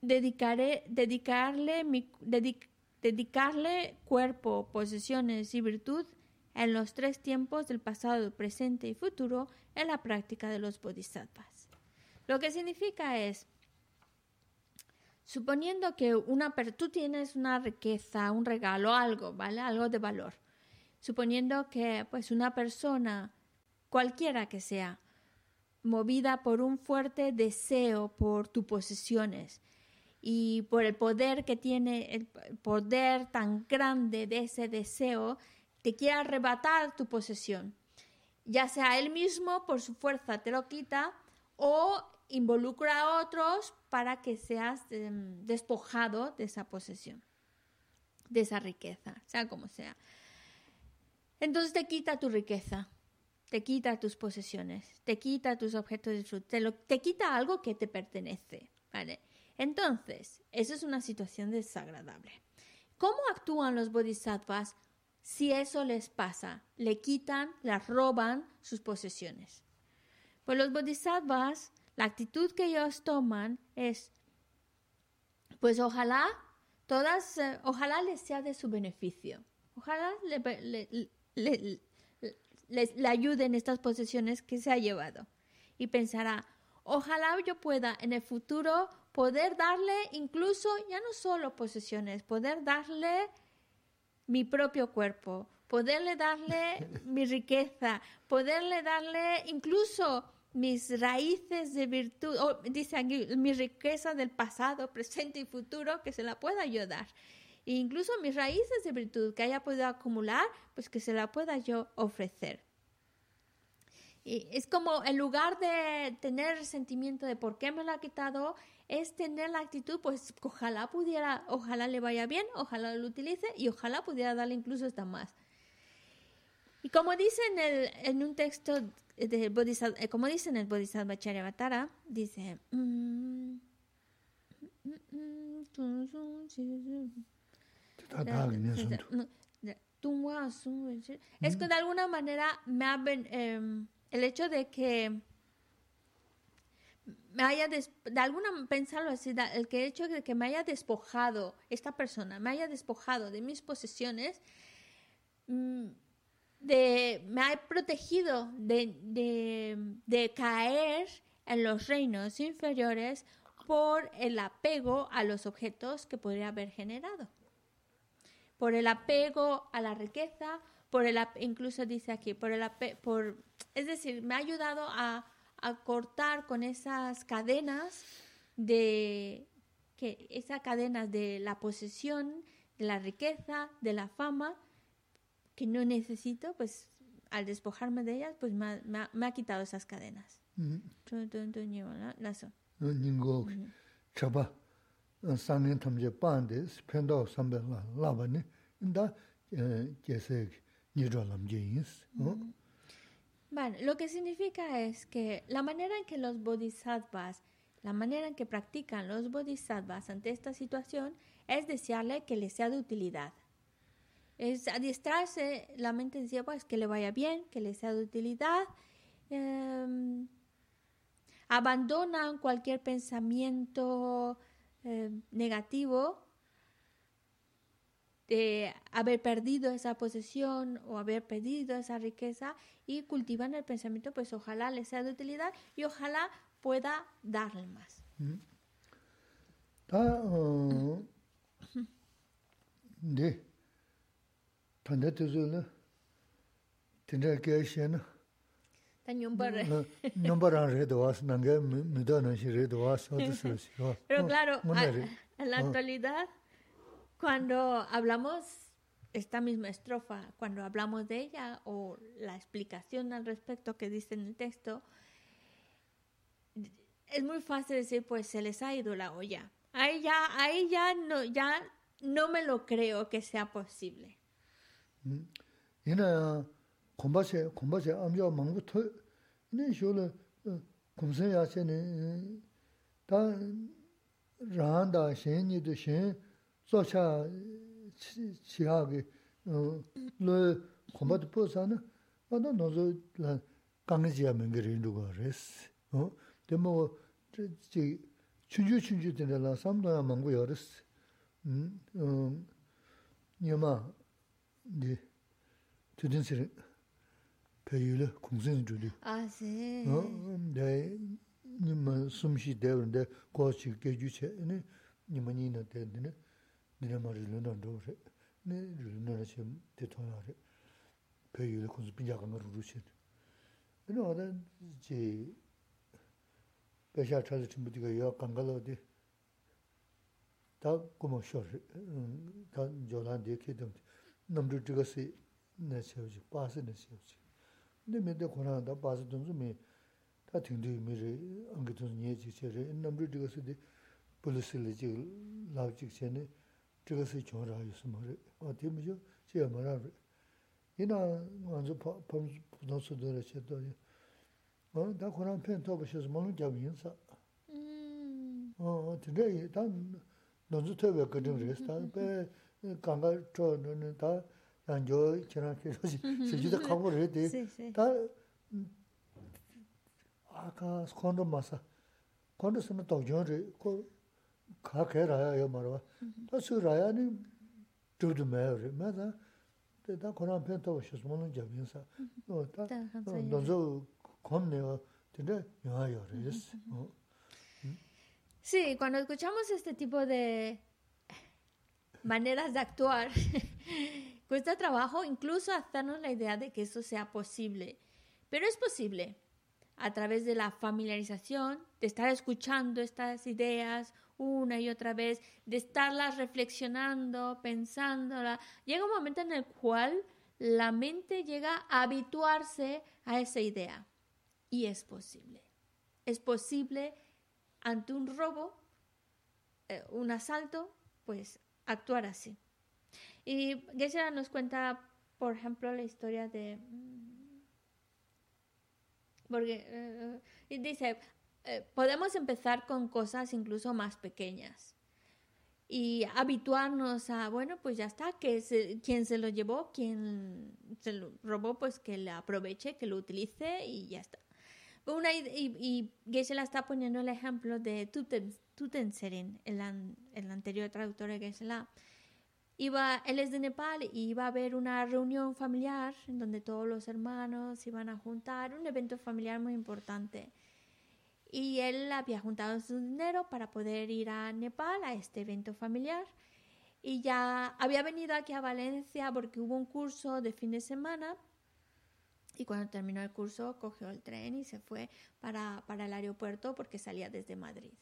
dedicaré, dedicarle, mi- dedic- dedicarle cuerpo, posesiones y virtud en los tres tiempos del pasado, presente y futuro en la práctica de los bodhisattvas. Lo que significa es, suponiendo que una tú tienes una riqueza, un regalo, algo, ¿vale? Algo de valor. Suponiendo que pues una persona, cualquiera que sea, movida por un fuerte deseo por tus posesiones y por el poder que tiene, el poder tan grande de ese deseo, te quiere arrebatar tu posesión. Ya sea él mismo por su fuerza te lo quita o involucra a otros para que seas em, despojado de esa posesión, de esa riqueza, sea como sea. Entonces te quita tu riqueza, te quita tus posesiones, te quita tus objetos de disfrute, te, te quita algo que te pertenece. ¿vale? Entonces, eso es una situación desagradable. ¿Cómo actúan los bodhisattvas si eso les pasa? Le quitan, les roban sus posesiones. Pues los bodhisattvas, la actitud que ellos toman es, pues ojalá, todas, eh, ojalá les sea de su beneficio. Ojalá le, le, le ayuden estas posesiones que se ha llevado. Y pensará, ojalá yo pueda en el futuro poder darle incluso, ya no solo posesiones, poder darle mi propio cuerpo, poderle darle mi riqueza, poderle darle incluso mis raíces de virtud, o dice aquí, mi riqueza del pasado, presente y futuro, que se la pueda ayudar. E incluso mis raíces de virtud que haya podido acumular, pues que se la pueda yo ofrecer. Y es como en lugar de tener sentimiento de por qué me lo ha quitado, es tener la actitud, pues ojalá pudiera, ojalá le vaya bien, ojalá lo utilice y ojalá pudiera darle incluso hasta más. Y como dice en, el, en un texto de Bodhisattva, eh, como dice en el Bodhisattva Charyavatara, dice... Es que de alguna manera me ha, eh, el hecho de que me haya, de alguna, pensarlo así, el que hecho de que me haya despojado, esta persona, me haya despojado de mis posesiones, mm, me ha protegido de, de, caer en los reinos inferiores por el apego a los objetos que podría haber generado, por el apego a la riqueza, por el incluso dice aquí, por el por, es decir, me ha ayudado a a cortar con esas cadenas de que esas cadenas de la posesión, de la riqueza, de la fama que no necesito, pues al despojarme de ellas, pues me, me, me ha quitado esas cadenas. Bueno, lo que significa es que la manera en que los bodhisattvas, la manera en que practican los bodhisattvas ante esta situación es desearle que le sea de utilidad. Es adiestrarse, la mente decía, pues que le vaya bien, que le sea de utilidad. Em, abandonan cualquier pensamiento em, negativo de haber perdido esa posesión o haber perdido esa riqueza y cultivan el pensamiento, pues ojalá le sea de utilidad y ojalá pueda darle más. Pero claro, en la actualidad cuando hablamos esta misma estrofa, cuando hablamos de ella o la explicación al respecto que dice en el texto, es muy fácil decir, pues se les ha ido la olla. Ahí ya, ahí ya no, ya no me lo creo que sea posible. 소차 치하게 어 콤바드 포사나 아나 노조 강지야 맹거리 누가 그랬어 어 데모 저 춘주 춘주 되는 삼도야 망고 열었어 음어 니마 네 드든스 배율 공생 줄이 아세 어네 니마 숨시 되는데 거치 개주체네 니마니나 되는데 nire ma rilu nan do re, ne rilu nan ra che te tonya re, pe yu le kunzu pinja ka nga ruru che. Ine wada je, pe sha chazi chimbu diga ya kanga lo di, ta kuma sho re, ta jo lan de ke dam, nam ru diga si na che uchi, pa si na che uchi. Ine me de kona da pa si dunzu me, 다 tingdi 미리 안기도 니 namru dhigasi na xewchi, basi na xewchi. Ndi mi dhe khurana dha basi dhunzu mi ta tingdhi mi re, angi dhunzu nye chik che re, namru dhigasi di polisi li chik lao chik che ne, dhigasi chon ra yusu ma re, a ti mi jo che ya ma ra re. Ina nganzu pamzu su dhara che to ya, dha khurana pen toba shesu ma lung gyabi yin sa. Tindra yi, dha nganzu toba kadhim re, dha pe 강가 저는 다 안저 지난 계속 시주도 가고 그래도 다 아까 스콘도 마사 콘도 스는 도저리 그 가게라야 요 말아 또 수라야니 두두 매를 맞아 대다 그런 편도 없이 뭐는 잡인사 어다 너저 건네요 근데 야요 그랬어 어 Sí, cuando escuchamos este tipo de maneras de actuar, cuesta trabajo incluso hacernos la idea de que eso sea posible. Pero es posible a través de la familiarización, de estar escuchando estas ideas una y otra vez, de estarlas reflexionando, pensándolas. Llega un momento en el cual la mente llega a habituarse a esa idea. Y es posible. Es posible ante un robo, eh, un asalto, pues actuar así. Y Geshe nos cuenta, por ejemplo, la historia de... Mm, porque eh, y dice, eh, podemos empezar con cosas incluso más pequeñas y habituarnos a, bueno, pues ya está, que se, quien se lo llevó, quien se lo robó, pues que le aproveche, que lo utilice y ya está. Una, y, y Geshe la está poniendo el ejemplo de Tuten, Tutenserin, el, el anterior traductor de Geshe la. Iba, él es de Nepal y iba a haber una reunión familiar en donde todos los hermanos iban a juntar, un evento familiar muy importante. Y él había juntado su dinero para poder ir a Nepal a este evento familiar. Y ya había venido aquí a Valencia porque hubo un curso de fin de semana y cuando terminó el curso cogió el tren y se fue para, para el aeropuerto porque salía desde Madrid.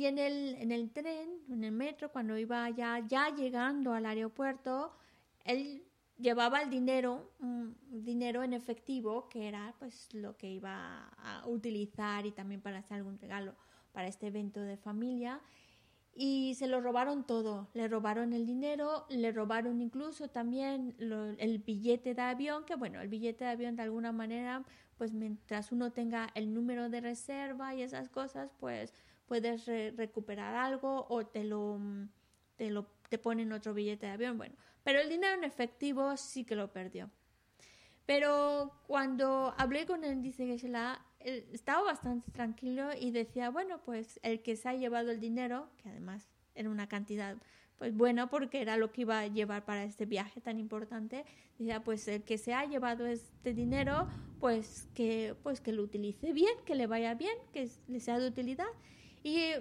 Y en el, en el tren, en el metro, cuando iba ya, ya llegando al aeropuerto, él llevaba el dinero, un dinero en efectivo, que era pues lo que iba a utilizar y también para hacer algún regalo para este evento de familia y se lo robaron todo. Le robaron el dinero, le robaron incluso también el billete de avión, que bueno, el billete de avión de alguna manera, pues mientras uno tenga el número de reserva y esas cosas, pues puedes recuperar algo o te lo, te lo te ponen otro billete de avión. Bueno, pero el dinero en efectivo sí que lo perdió. Pero cuando hablé con él, dice que estaba bastante tranquilo y decía, bueno, pues el que se ha llevado el dinero, que además era una cantidad pues bueno porque era lo que iba a llevar para este viaje tan importante, decía, pues el que se ha llevado este dinero, pues que pues que lo utilice bien, que le vaya bien, que le sea de utilidad. Y,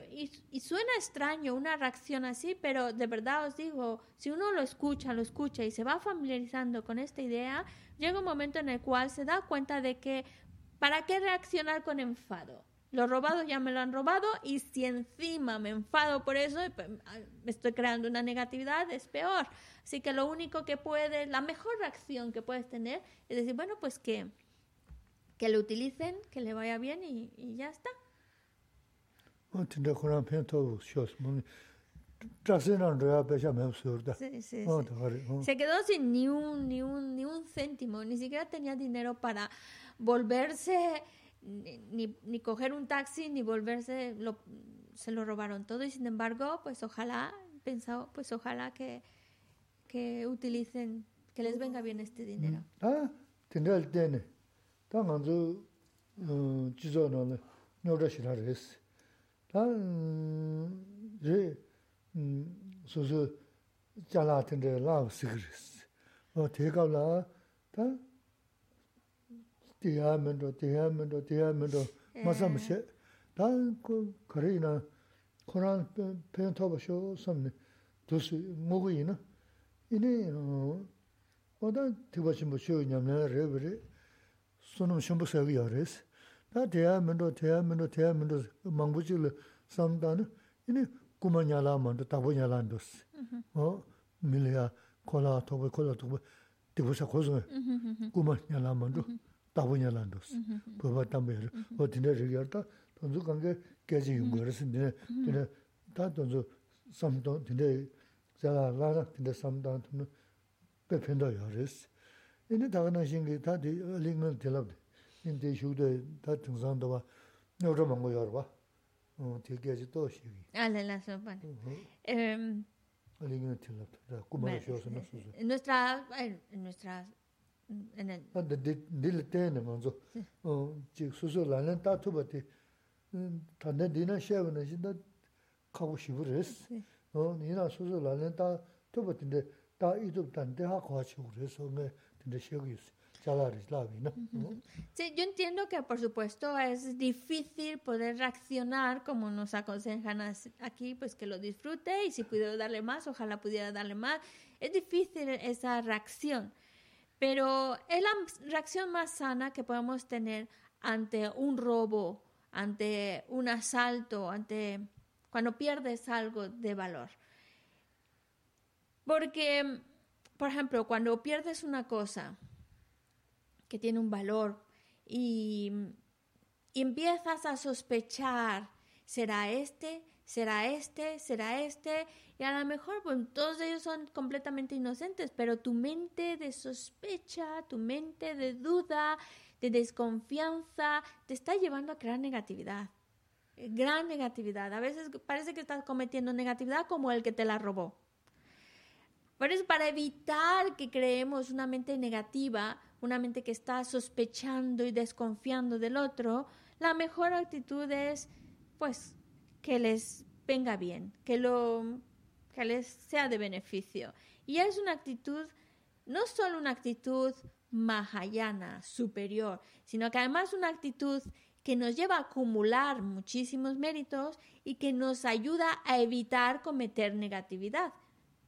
y, suena extraño una reacción así, pero de verdad os digo, si uno lo escucha, lo escucha y se va familiarizando con esta idea, llega un momento en el cual se da cuenta de que ¿Para qué reaccionar con enfado? Lo robado ya me lo han robado y si encima me enfado por eso, pues, ah, me estoy creando una negatividad, es peor. Así que lo único que puedes, la mejor reacción que puedes tener es decir, bueno, pues que, que lo utilicen, que le vaya bien y, y ya está. Sí, sí, sí. Se quedó sin ni un, ni un, ni un céntimo, ni siquiera tenía dinero para volverse, ni, ni coger un taxi, ni volverse, lo, se lo robaron todo. Y sin embargo, pues ojalá, pensado, pues ojalá que, que utilicen, que les venga bien este dinero. Ah, tendrá el chizo 다 제, 음, 소소 잘라던데 라고 쓰그리스. 어 대가라 다 대하면도 대하면도 대하면도 맞아무시. 다그 거래나 코란 펜토 보셔 섬네. 도스 먹으이나 이네 어 어다 되버신 보셔 왜냐면 레브리 수능 신부 사기 열레스. 다분야란도스 보바 담베르 어디네 리얼다 돈주 관계 깨지 용거스 네 네. 다 돈주 삼도 네 자라 라라 네 삼도 네 베펜도 요레스 이네 다가나 신기 다디 링을 텔랍 인데 슈데 다 등산도 봐 너로 먹고 열어 봐 어, 되게 아주 또 시기. 알라라서 반. 음. 링을 텔랍. 다 꾸마를 쉬어서 넣었어. nuestra en nuestra en el 아, 근데 늘 때는 먼저 어, 지 수수 라는 따투버티 음, 단내 디나 쉐브는 진짜 가고 싶으랬어. 어, 니나 수수 라는 따 투버티인 ¿no? Sí, yo entiendo que por supuesto es difícil poder reaccionar como nos aconsejan aquí, pues que lo disfrute y si pudiera darle más, ojalá pudiera darle más. Es difícil esa reacción, pero es la reacción más sana que podemos tener ante un robo, ante un asalto, ante cuando pierdes algo de valor. Porque, por ejemplo, cuando pierdes una cosa, que tiene un valor y, empiezas a sospechar, ¿será este? ¿Será este? ¿Será este? Y a lo mejor pues, todos ellos son completamente inocentes, pero tu mente de sospecha, tu mente de duda, de desconfianza, te está llevando a crear negatividad. Gran negatividad. A veces parece que estás cometiendo negatividad como el que te la robó. Por eso, para evitar que creemos una mente negativa, una mente que está sospechando y desconfiando del otro, la mejor actitud es, pues, que les venga bien, que lo que les sea de beneficio. Y es una actitud, no solo una actitud mahayana, superior, sino que además una actitud que nos lleva a acumular muchísimos méritos y que nos ayuda a evitar cometer negatividad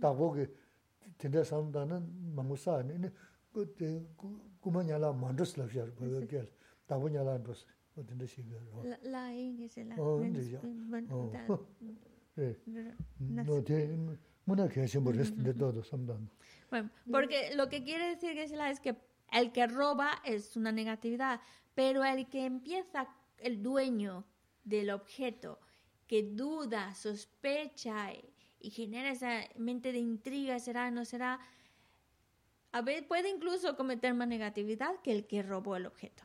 dāgbō kī tīndē sāmbdā nā māngu sā, kūma ñālā māndrūs lā fiyā, dāgbō ñālā ndrūs, tīndē shī kī rō. Lā yīngi sī lā, nō tī mūnā kia shīmbu rīs tīndē dōdō sāmbdā nā. Bueno, porque lo que quiere decir Geshe-la es que el que roba es una negatividad, pero el que empieza, el dueño del objeto, que duda, sospecha, y genera esa mente de intriga, será, no será. A veces puede incluso cometer más negatividad que el que robó el objeto.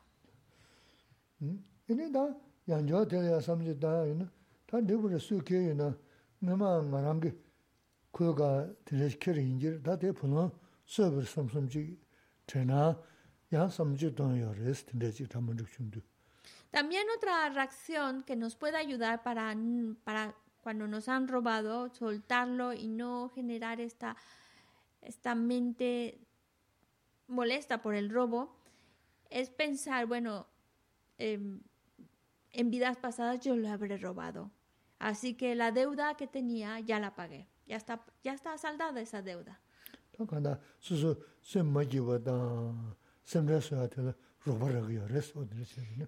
También otra reacción que nos puede ayudar para cuando nos han robado, soltarlo y no generar esta, esta mente molesta por el robo, es pensar, bueno, eh, en vidas pasadas yo lo habré robado. Así que la deuda que tenía ya la pagué. Ya está, ya está saldada esa deuda.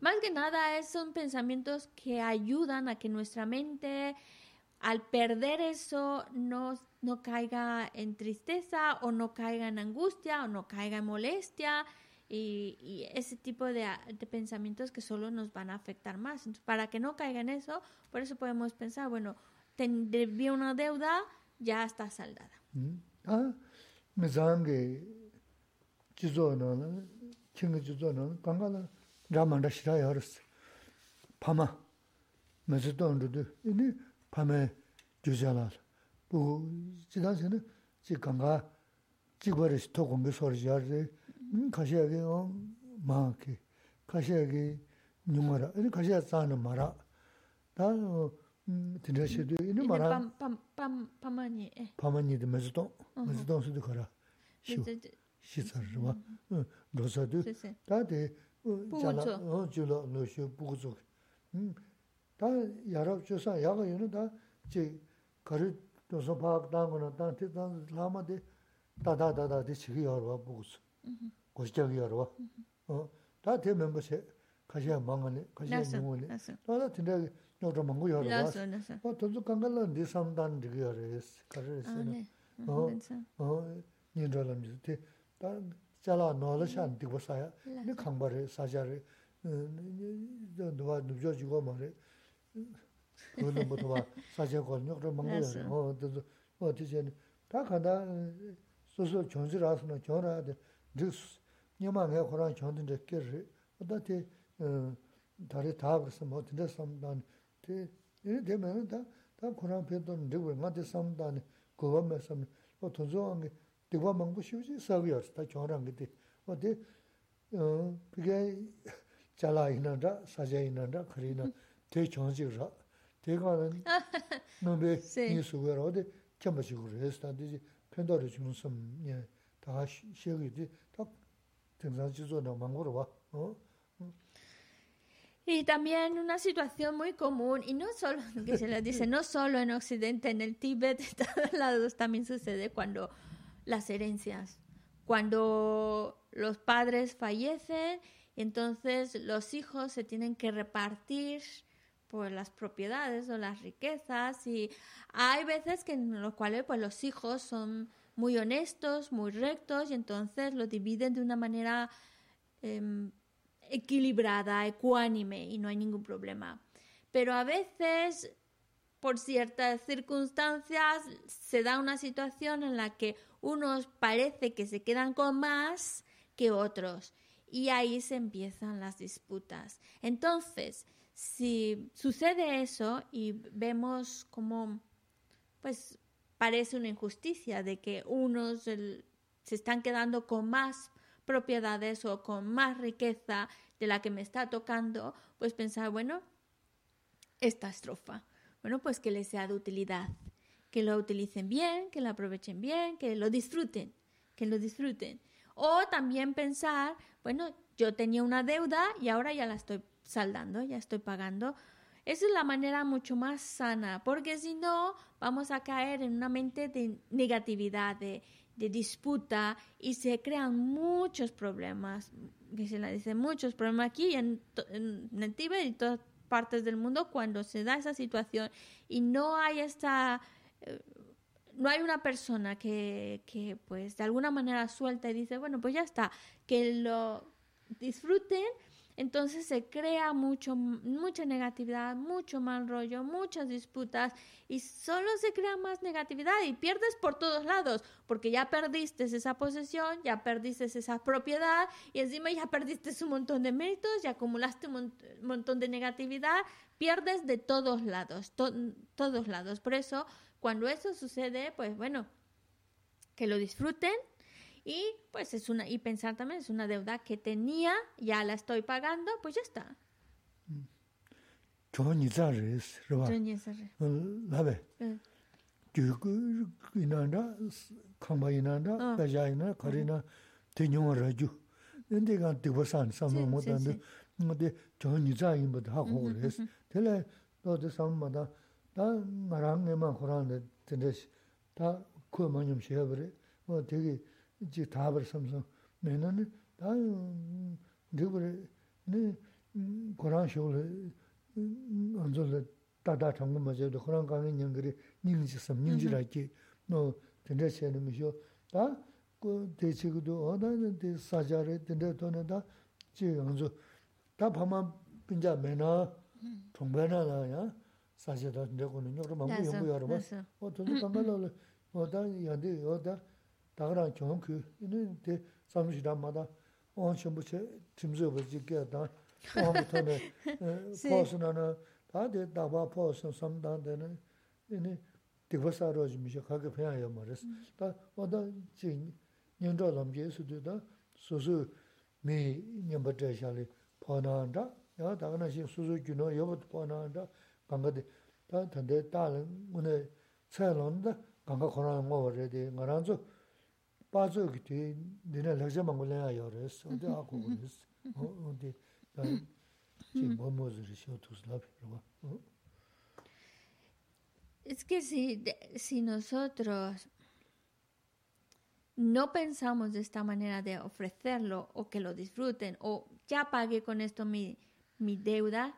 Más que nada son pensamientos que ayudan a que nuestra mente al perder eso no, no caiga en tristeza o no caiga en angustia o no caiga en molestia y, ese tipo de, pensamientos que solo nos van a afectar más. Entonces, para que no caiga en eso, por eso podemos pensar, bueno, debí una deuda, ya está saldada. Mm-hmm. Ah, me zangue, chingue ramanda pama, me 다 싫어요 알았어 파마 메스돈도 이니 밤에 주자라 뭐 지난번에 지 강가 지거리스 토공비 소리 잘해 음 가시하게 어 마게 가시하게 뉴마라 이니 가시야 싸는 마라 다 드려셔도 이니 Y de 마라 pam, pam, pam, pamani, eh, 파마니드 메스도 메스도 수도 가라 sí, 시오 sí, sí, 시설과 응 로사도 sí, sí. 다데 jala, jula lo shio buku tsuk. Ta yarab chusa, yaga yun ta chi kari dosa paak tango na ta ti 그걸로 못 봐. 사실 걸 욕을 먹는 거. 어, 어 뒤에 다 간다. 소소 존재라서는 전화야 돼. 드스 녀만 해 그런 전든데 깨지. 어때 어 다리 다 그래서 뭐 근데 삼단 대 이래 되면 다다 그런 편도 되고 맞대 삼단 그거 말씀 뭐 도저한 게 되고 먹고 싶지 사고였어. 다 전화한 게 어디 어 그게 잘아 있는다 사제 있는다 그리는 Y también una situación muy común, y no solo, que se le dice, no solo en Occidente, en el Tíbet, en todos lados también sucede cuando las herencias. Cuando los padres fallecen, entonces los hijos se tienen que repartir por las propiedades o las riquezas y hay veces que en los cuales pues los hijos son muy honestos, muy rectos y entonces lo dividen de una manera eh, equilibrada, ecuánime y no hay ningún problema. Pero a veces por ciertas circunstancias se da una situación en la que unos parece que se quedan con más que otros y ahí se empiezan las disputas. Entonces, si sucede eso y vemos como pues parece una injusticia de que unos se están quedando con más propiedades o con más riqueza de la que me está tocando, pues pensar, bueno, esta estrofa bueno, pues que les sea de utilidad, que lo utilicen bien, que lo aprovechen bien, que lo disfruten, que lo disfruten. O también pensar, bueno, yo tenía una deuda y ahora ya la estoy saldando, ya estoy pagando. Esa es la manera mucho más sana, porque si no, vamos a caer en una mente de negatividad, de, de disputa y se crean muchos problemas, que se la dice muchos problemas aquí en, en, en Tíbet y todo, partes del mundo cuando se da esa situación y no hay esta eh, no hay una persona que, que pues de alguna manera suelta y dice bueno pues ya está que lo disfruten entonces se crea mucho, mucha negatividad, mucho mal rollo, muchas disputas y solo se crea más negatividad y pierdes por todos lados porque ya perdiste esa posesión, ya perdiste esa propiedad y encima ya perdiste un montón de méritos y acumulaste un montón de negatividad, pierdes de todos lados, todos lados. Por eso, cuando eso sucede, pues bueno, que lo disfruten y pues es una, y pensar también es una deuda que tenía, ya la estoy pagando, pues ya está. 지 타버 삼성. 매는 다 누구를 네 고랑 쇼를 안절 다다 정금 맞아도 고랑 가는 연결이 님지 섬 님지라기 너 근데 제는 미쇼 다그 대치기도 어다는 대 사자를 근데 돈에다 지 안조 다 밤만 빈자 매나 동배나야? 사제다 내고는 요로 막 연구하러 봐 어.떤 담발로 어다 야데 어다 다그라 경그 이는 데 삼시다 마다 온 첨부체 팀즈어 버지게 다 아무튼에 포스나나 다데 다바 포스 삼단데는 이니 디버사로 좀 이제 가게 배워야 말았어 다 어다 진 년도 넘게서도 소소 미 년버터샤리 포나한다 야 다가나 시 소소 주노 여부 포나한다 방가데 다 단데 다른 오늘 차론다 방가 코로나 뭐 그래도 말한죠 빠져 그때 내가 레저 망고래야 요레스 어디 하고 그랬어 Es que si, si nosotros no pensamos de esta manera de ofrecerlo o que lo disfruten o ya pagué con esto mi, mi deuda,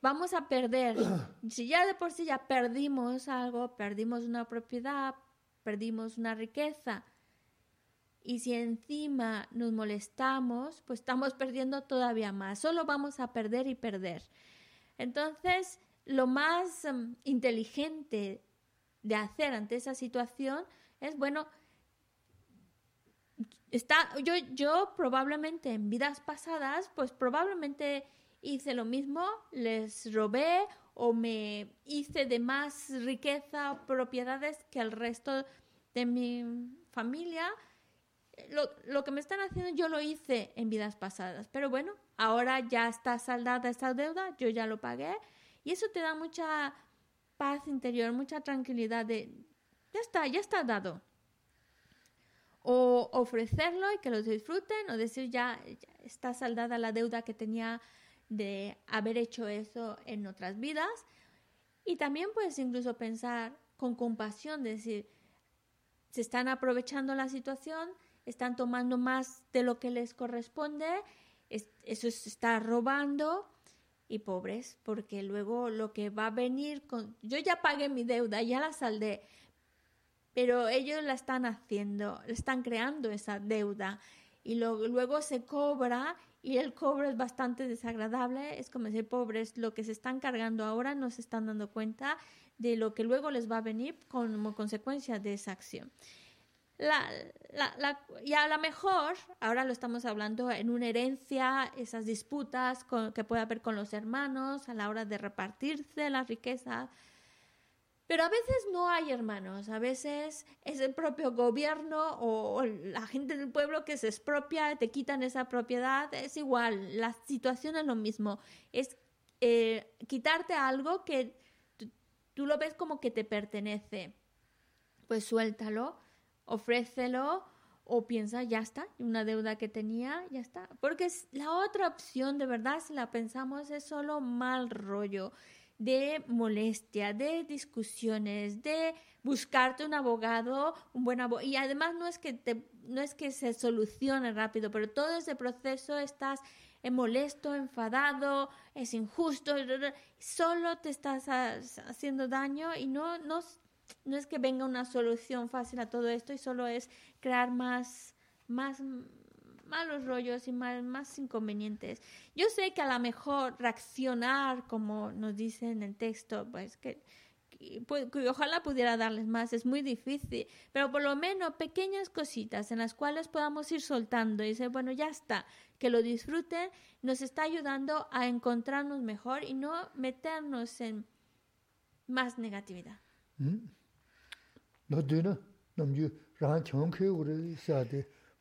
vamos a perder. Si ya de por sí ya perdimos algo, perdimos una propiedad, perdimos una riqueza, y si encima nos molestamos, pues estamos perdiendo todavía más. Solo vamos a perder y perder. Entonces, lo más em, inteligente de hacer ante esa situación es, bueno, está, yo, yo probablemente en vidas pasadas, pues probablemente hice lo mismo, les robé o me hice de más riqueza o propiedades que el resto de mi familia. Lo, lo, que me están haciendo yo lo hice en vidas pasadas, pero bueno, ahora ya está saldada esta deuda, yo ya lo pagué y eso te da mucha paz interior, mucha tranquilidad de, ya está, ya está dado. O ofrecerlo y que lo disfruten o decir ya está saldada la deuda que tenía de haber hecho eso en otras vidas. Y también puedes incluso pensar con compasión, decir, se están aprovechando la situación, están tomando más de lo que les corresponde, eso se está robando y pobres, porque luego lo que va a venir con... Yo ya pagué mi deuda, ya la saldé, pero ellos la están haciendo, están creando esa deuda y luego se cobra y el cobro es bastante desagradable, es como decir, pobres, lo que se están cargando ahora no se están dando cuenta de lo que luego les va a venir como consecuencia de esa acción. La, la, y a lo mejor, ahora lo estamos hablando en una herencia, esas disputas que puede haber con los hermanos a la hora de repartirse la riqueza, pero a veces no hay hermanos, a veces es el propio gobierno o la gente del pueblo que se expropia, te quitan esa propiedad, es igual, la situación es lo mismo, es eh, quitarte algo que tú lo ves como que te pertenece, pues suéltalo, ofrécelo o piensa, ya está, una deuda que tenía, ya está. Porque la otra opción, de verdad, si la pensamos, es solo mal rollo de molestia, de discusiones, de buscarte un abogado, un buen abogado. Y además no es que te, no es que se solucione rápido, pero todo ese proceso estás molesto, enfadado, es injusto, solo te estás haciendo daño y no, no, no es que venga una solución fácil a todo esto y solo es crear más, más, malos rollos y más, más inconvenientes. Yo sé que a lo mejor reaccionar, como nos dice en el texto, pues que, ojalá pudiera darles más, es muy difícil, pero por lo menos pequeñas cositas en las cuales podamos ir soltando y decir, bueno, ya está, que lo disfruten, nos está ayudando a encontrarnos mejor y no meternos en más negatividad.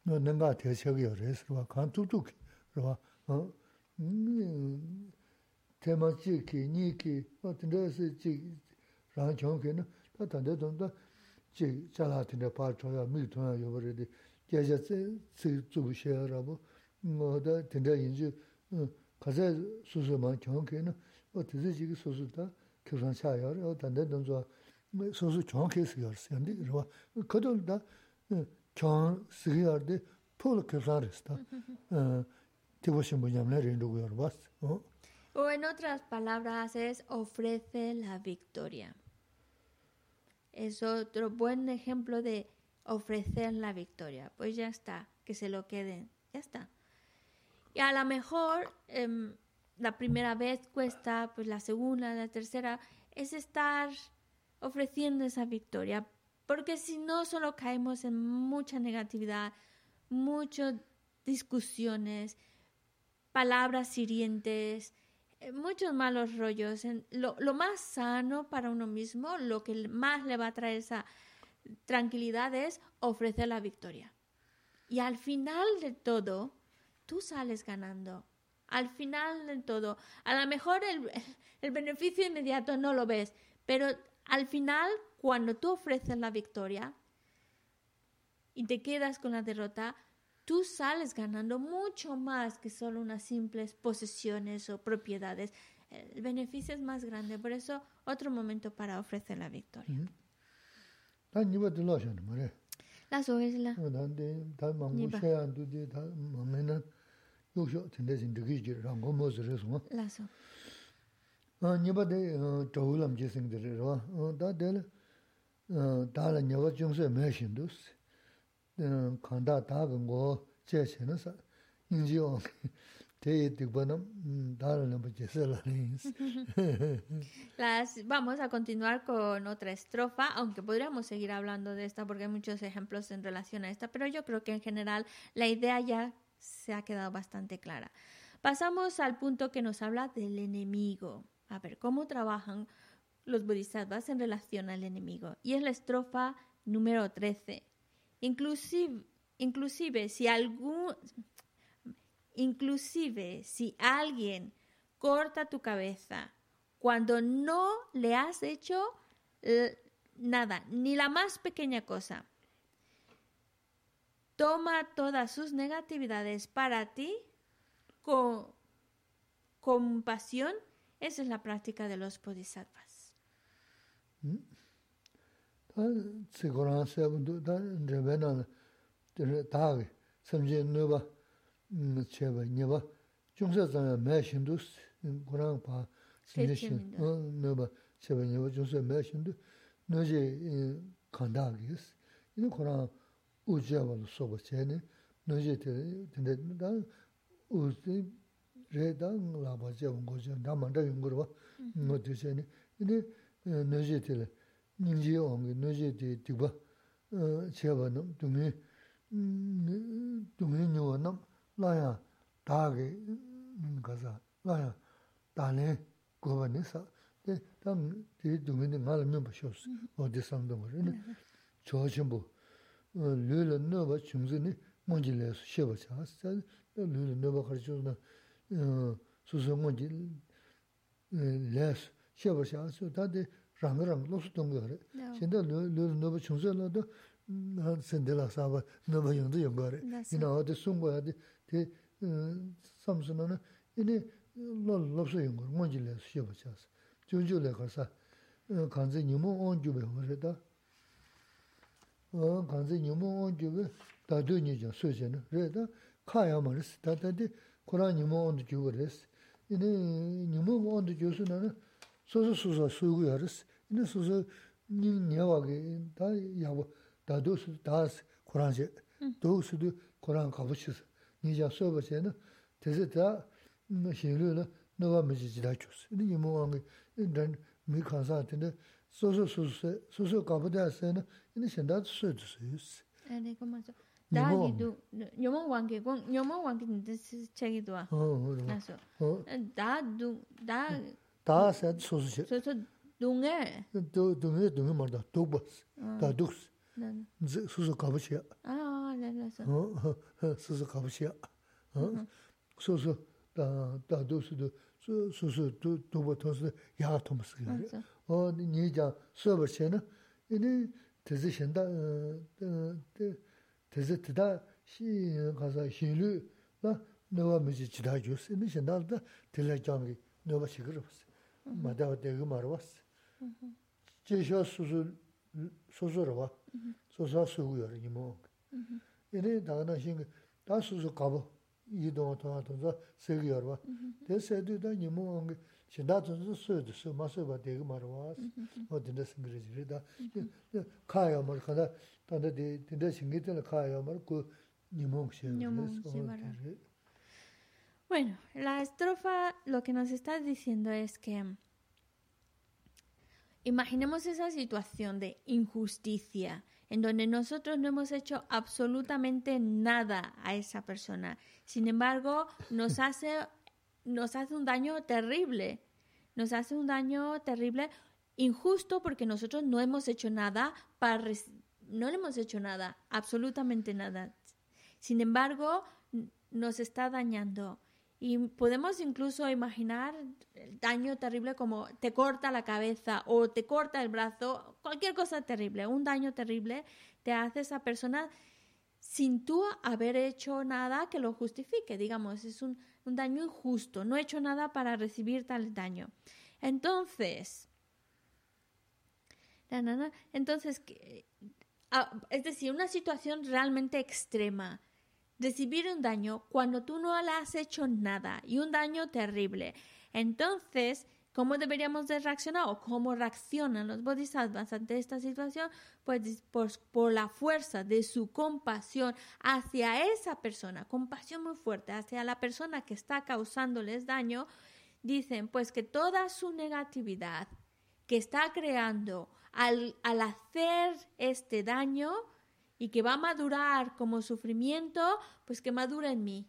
no nenga te shegi yores rwa kan tu tu rwa te ma chi ki ni ki wa tin de se chi ran chong ke na ta ta de dong da chi cha la tin de pa cho ya mi tu ya yo re de ge ja se ci zu she ra bu no da tin de yin ji ka ze su su ma chong ke na wa ti ji ki su su da ki ran cha ya ra ta de dong zo su su chong ke se yor se ndi rwa ka do da tā O en otras palabras es ofrece la victoria. Es otro buen ejemplo de ofrecer la victoria. Pues ya está, que se lo queden, ya está. Y a lo mejor em, la primera vez cuesta, pues la segunda, la tercera, es estar ofreciendo esa victoria porque si no, solo caemos en mucha negatividad, muchas discusiones, palabras hirientes, eh, muchos malos rollos. Lo, lo, más sano para uno mismo, lo que más le va a traer esa tranquilidad es ofrecer la victoria. Y al final de todo, tú sales ganando. Al final de todo, a lo mejor el, el beneficio inmediato no lo ves, pero al final cuando tú ofreces la victoria y te quedas con la derrota, tú sales ganando mucho más que solo unas simples posesiones o propiedades. El beneficio es más grande, por eso otro momento para ofrecer la victoria. La soesla. La so. da la nyawa Las, vamos a continuar con otra estrofa, aunque podríamos seguir hablando de esta porque hay muchos ejemplos en relación a esta, pero yo creo que en general la idea ya se ha quedado bastante clara. Pasamos al punto que nos habla del enemigo. A ver cómo trabajan los bodhisattvas en relación al enemigo. Y es la estrofa número 13. Inclusive, inclusive si algún inclusive si alguien corta tu cabeza cuando no le has hecho eh, nada, ni la más pequeña cosa. Toma todas sus negatividades para ti con compasión esa es la práctica de los bodhisattvas. 다 지고랑 세분도 다 레베나 다기 섬제 너바 제바 네바. 중세자 매신도 고랑 봐. 신신 너바. 제바 네바 중세 매신도 너지 간다기스 이거 고랑 우제발 소바 제네. 너지 근데 나 우제 레당 라바제 온 거죠 나 만다 연거로 봐.너 되세니 근데 nōzhē tēlē, nīngjī āngi nōzhē tē tīkbā chēbā nām, dōngi, dōngi nīwa nām, lāyā dāgī kāsā, lāyā dālē gōba nī sā, tē tāng tē dōngi nī ngā rā mīmbā shōs, wā tē sāng dōngi rā nī, chō chīmbō, lū lā nōba chūngzī nī mōngjī lē sū shēbā chās, lū lā nōba khar chūs nā, sū sū mōngjī lē sū, xeba xa su ta de rang rang lo su tong gore. Xin de lo lo no bu chung zo lo do sen de la sa ba no ba yong de yong gore ni eh, na de sung bo de de sam su na ini lo lo su yong gore mon ji le xeba xa su ju ju le ka sa. Eh, kan ze ni mo on ju be ho eh, re da. 어 간제 뉴모 온주베 다드니죠 소제는 그래다 카야마르스 다다디 코라 뉴모 온주 주거레스 이네 뉴모 온주 주스는 dās Kurāṋ chē. Dōsu dō Kurāṋ kāpu chīs. Nī jā sōba chē na tēsē tā xīnglū na nōwa mē chī jidā chūs. Ini nīmo āngi ini mī kānsā tēne sōsō sōsō sōsō kāpu dā sē na ini xēndā sō tu sō yūs. Ani kōma chō. 다기도 녀몽 왕게 공 녀몽 왕게 뜻 책이도 와. 어, 그래서. 어. 다도 다 다서 소소시. 소소 동에. 도 동에 동에 말다. 도버. 다 독스. 네. 소소 가보시야. 아, 네, 그래서. 어, 소소 가보시야. 어. 소소 다 다도스도 소소 도 도버 토스 야가 토스. 어, 니자 서버체는 이니 대지신다 어 tēsē tētā shī kāsā xīnlū nā nōwa mīchī chidā yōs, nī shī nā dā tēlā jāngi nōwa shikir wās, mā dā wā tēgī mā rā wās. Jē shā sūsū, sūsū madawa degi marwas. Cheisha suzu, suzu rwa, suza sugu yore nimo ongi. Ini dagana shingi, da suzu kabo, idonga tonga tonza segi yorwa. De sedu da nimo ongi, shinda tonza suyu su masuba degi marwas. O dinda singiri ziri da, kaya mar kanda, tanda dinda singi tila kaya mar ku nimo ongi shingi. Bueno, la estrofa lo que nos está diciendo es que imaginemos esa situación de injusticia en donde nosotros no hemos hecho absolutamente nada a esa persona. Sin embargo, nos hace, nos hace un daño terrible. Nos hace un daño terrible, injusto porque nosotros no hemos hecho nada para no le hemos hecho nada, absolutamente nada. Sin embargo, nos está dañando. Y podemos incluso imaginar el daño terrible como te corta la cabeza o te corta el brazo, cualquier cosa terrible, un daño terrible te hace esa persona sin tú haber hecho nada que lo justifique. Digamos, es un, daño injusto, no he hecho nada para recibir tal daño. Entonces, entonces, ah, es decir, una situación realmente extrema. Recibir un daño cuando tú no le has hecho nada y un daño terrible. Entonces, ¿Cómo deberíamos de reaccionar o cómo reaccionan los bodhisattvas ante esta situación? Pues por, la fuerza de su compasión hacia esa persona, compasión muy fuerte hacia la persona que está causándoles daño, dicen pues que toda su negatividad que está creando al, al hacer este daño y que va a madurar como sufrimiento, pues que madura en mí,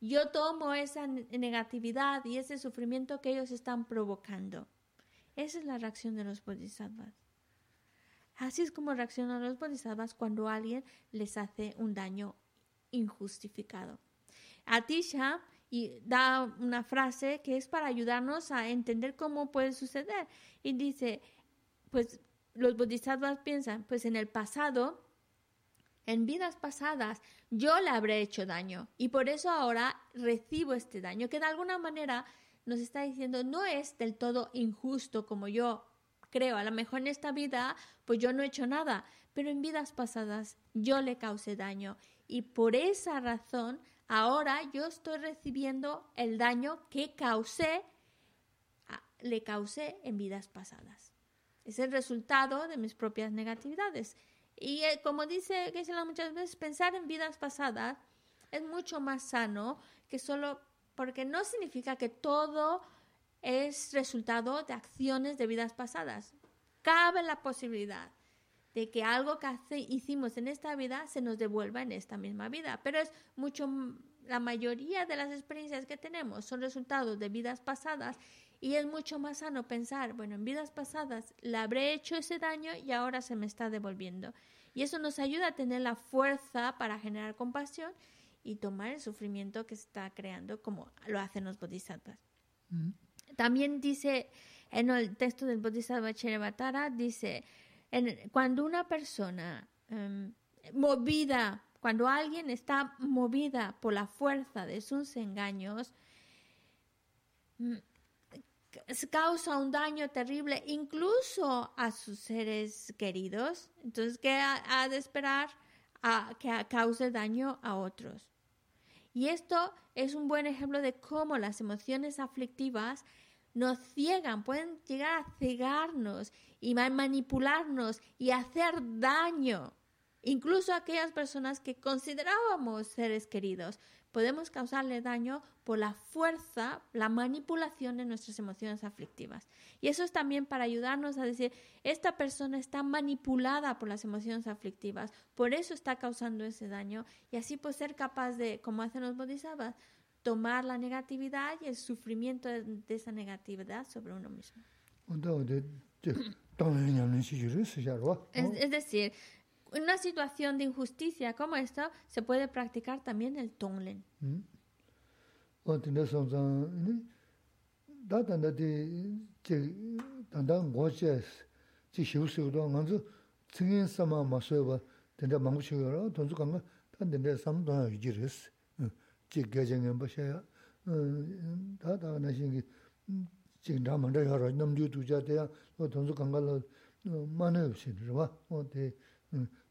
yo tomo esa negatividad y ese sufrimiento que ellos están provocando. Esa es la reacción de los bodhisattvas. Así es como reaccionan los bodhisattvas cuando alguien les hace un daño injustificado. Atisha y da una frase que es para ayudarnos a entender cómo puede suceder. Y dice, pues los bodhisattvas piensan, pues en el pasado en vidas pasadas yo le habré hecho daño y por eso ahora recibo este daño, que de alguna manera nos está diciendo no es del todo injusto como yo creo. A lo mejor en esta vida pues yo no he hecho nada, pero en vidas pasadas yo le causé daño y por esa razón ahora yo estoy recibiendo el daño que le causé en vidas pasadas. Es el resultado de mis propias negatividades. Y eh, como dice Geshe-la muchas veces, pensar en vidas pasadas es mucho más sano que solo porque no significa que todo es resultado de acciones de vidas pasadas. Cabe la posibilidad de que algo que hicimos en esta vida se nos devuelva en esta misma vida, pero es mucho la mayoría de las experiencias que tenemos son resultados de vidas pasadas y es mucho más sano pensar, bueno, en vidas pasadas le habré hecho ese daño y ahora se me está devolviendo. Y eso nos ayuda a tener la fuerza para generar compasión y tomar el sufrimiento que se está creando como lo hacen los bodhisattvas. Mm. También dice en el texto del Bodhisattva Cheravatara, dice, cuando una persona em, movida, cuando alguien está movida por la fuerza de sus engaños, mm, causa un daño terrible incluso a sus seres queridos. Entonces, ¿qué ha, de esperar a que cause daño a otros? Y esto es un buen ejemplo de cómo las emociones aflictivas nos ciegan, pueden llegar a cegarnos y manipularnos y hacer daño. Incluso a aquellas personas que considerábamos seres queridos, podemos causarle daño por la fuerza, la manipulación de nuestras emociones aflictivas. Y eso es también para ayudarnos a decir, esta persona está manipulada por las emociones aflictivas, por eso está causando ese daño, y así pues ser capaz de, como hacen los bodhisattvas, tomar la negatividad y el sufrimiento de, esa negatividad sobre uno mismo. es decir, una situación de injusticia como esta, se puede practicar también el tonglen.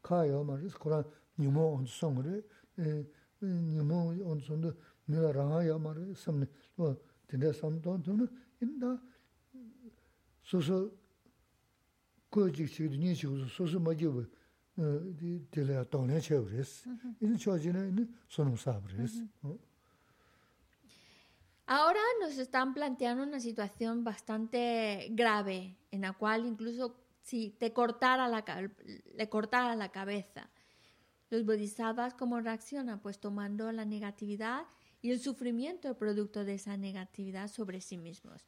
Kāyā mā rīs, kōrā nīmo ān sōng rī, nīmo ān sōng dā mīlā rāngā yā mā rī, tōng tōng dī nī wā tīlā yā tōng wā rīs. Ahora nos están planteando una situación bastante grave, en la cual incluso si te cortara la, le cortara la cabeza. Los bodhisattvas, ¿cómo reaccionan? Pues tomando la negatividad y el sufrimiento producto de esa negatividad sobre sí mismos.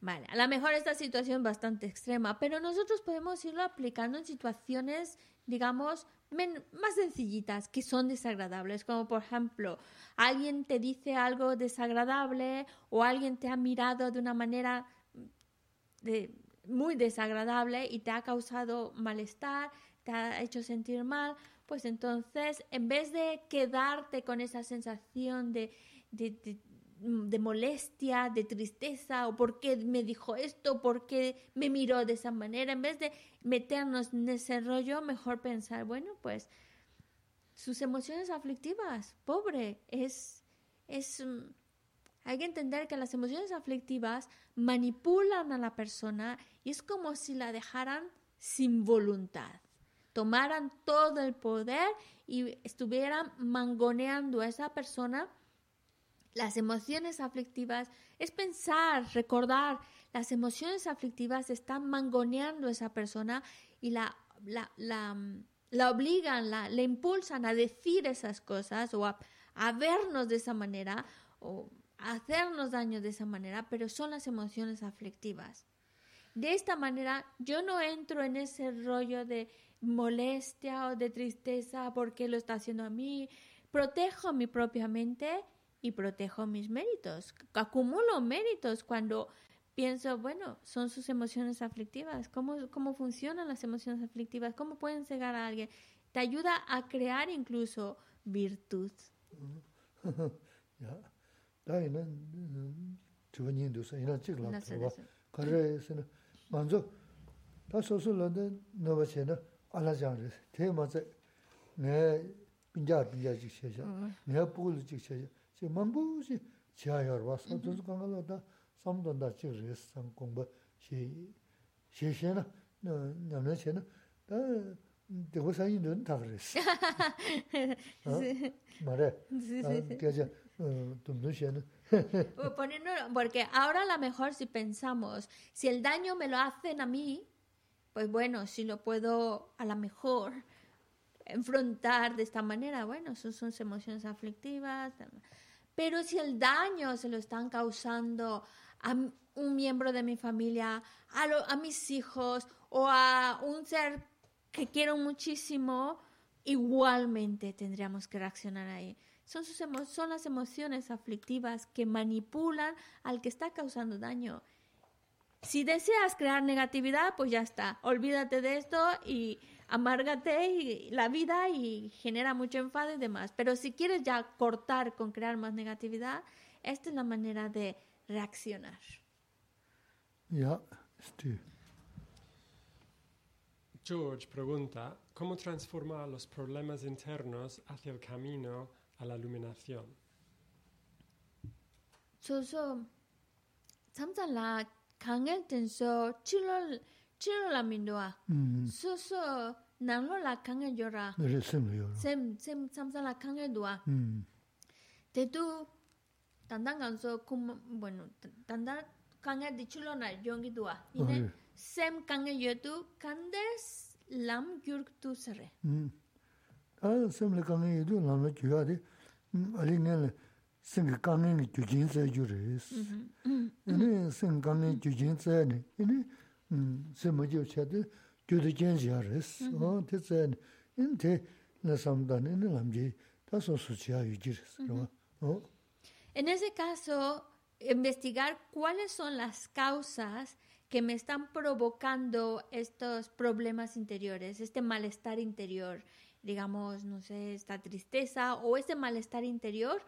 Vale, a lo mejor esta situación es bastante extrema, pero nosotros podemos irlo aplicando en situaciones, digamos, más sencillitas, que son desagradables, como por ejemplo, alguien te dice algo desagradable o alguien te ha mirado de una manera de, muy desagradable y te ha causado malestar, te ha hecho sentir mal, pues entonces en vez de quedarte con esa sensación de, de, molestia, de tristeza, o por qué me dijo esto, por qué me miró de esa manera, en vez de meternos en ese rollo, mejor pensar, bueno, pues sus emociones aflictivas, pobre, es, es, mm, hay que entender que las emociones aflictivas manipulan a la persona y es como si la dejaran sin voluntad, tomaran todo el poder y estuvieran mangoneando a esa persona. Las emociones aflictivas es pensar, recordar, las emociones aflictivas están mangoneando a esa persona y la, la, la la obligan, la, le impulsan a decir esas cosas o a, vernos de esa manera o a hacernos daño de esa manera, pero son las emociones aflictivas. De esta manera yo no entro en ese rollo de molestia o de tristeza porque lo está haciendo a mí. Protejo mi propia mente y protejo mis méritos. Acumulo méritos cuando pienso, bueno, son sus emociones aflictivas, ¿Cómo, cómo funcionan las emociones aflictivas, cómo pueden cegar a alguien. Te ayuda a crear incluso virtud. 다 이는 주원이 도서 이런 찍라 그거 그래서 먼저 다 소소런데 너버체는 알아자르 대마자 내 빈자 빈자 직셔 내 부글 직셔 제 만부지 지하여 와서 좀 강가로다 삼돈다 직레스 상 공부 시 시시나 남네체는 다 sang kongpa xie xie na, nyamna xie na, da dego sanyi nun tak res. Mare, kaya tumdun xie na. Porque ahora a lo mejor si pensamos, si el daño me lo hacen a mí, pues bueno, si lo puedo a lo mejor enfrentar de esta manera, bueno, eso son emociones aflictivas. Pero si el daño se lo están causando a un miembro de mi familia, a, a mis hijos o a un ser que quiero muchísimo, igualmente tendríamos que reaccionar ahí. Son, sus son las emociones aflictivas que manipulan al que está causando daño. Si deseas crear negatividad, pues ya está. Olvídate de esto y amárgate y la vida y genera mucho enfado y demás. Pero si quieres ya cortar con crear más negatividad, esta es la manera de reaccionar. Ya, Steve. George pregunta, ¿cómo transformar los problemas internos hacia el camino a la iluminación? So so samsa la kangel tenso chilo chilo la mindoa. Mm. So so nanglo la kangel yora. Sem sem samsa la kangel doa. Mm. Te tu 단단 간서 kum bueno 단단 강에 디출로나 용기도아 이네 sem kange yedu kandes lam gyurg tu sare. Hmm. Ta sem le kange yedu lam la gyuya di, hmm, ali nga le sem kange ni gyujin tsaye gyuri is. Ini sem kange gyujin tsaye ni, ini hmm, sem ma gyur chaya di gyudu jen ziya res. Mm-hmm. Oh, te tsaye ni, ini te la samdan, ini lam ji, ta so su chaya yu gyuri mm-hmm. oh. En ese caso, investigar cuáles son las causas que me están provocando estos problemas interiores, este malestar interior, digamos, no sé, esta tristeza o este malestar interior,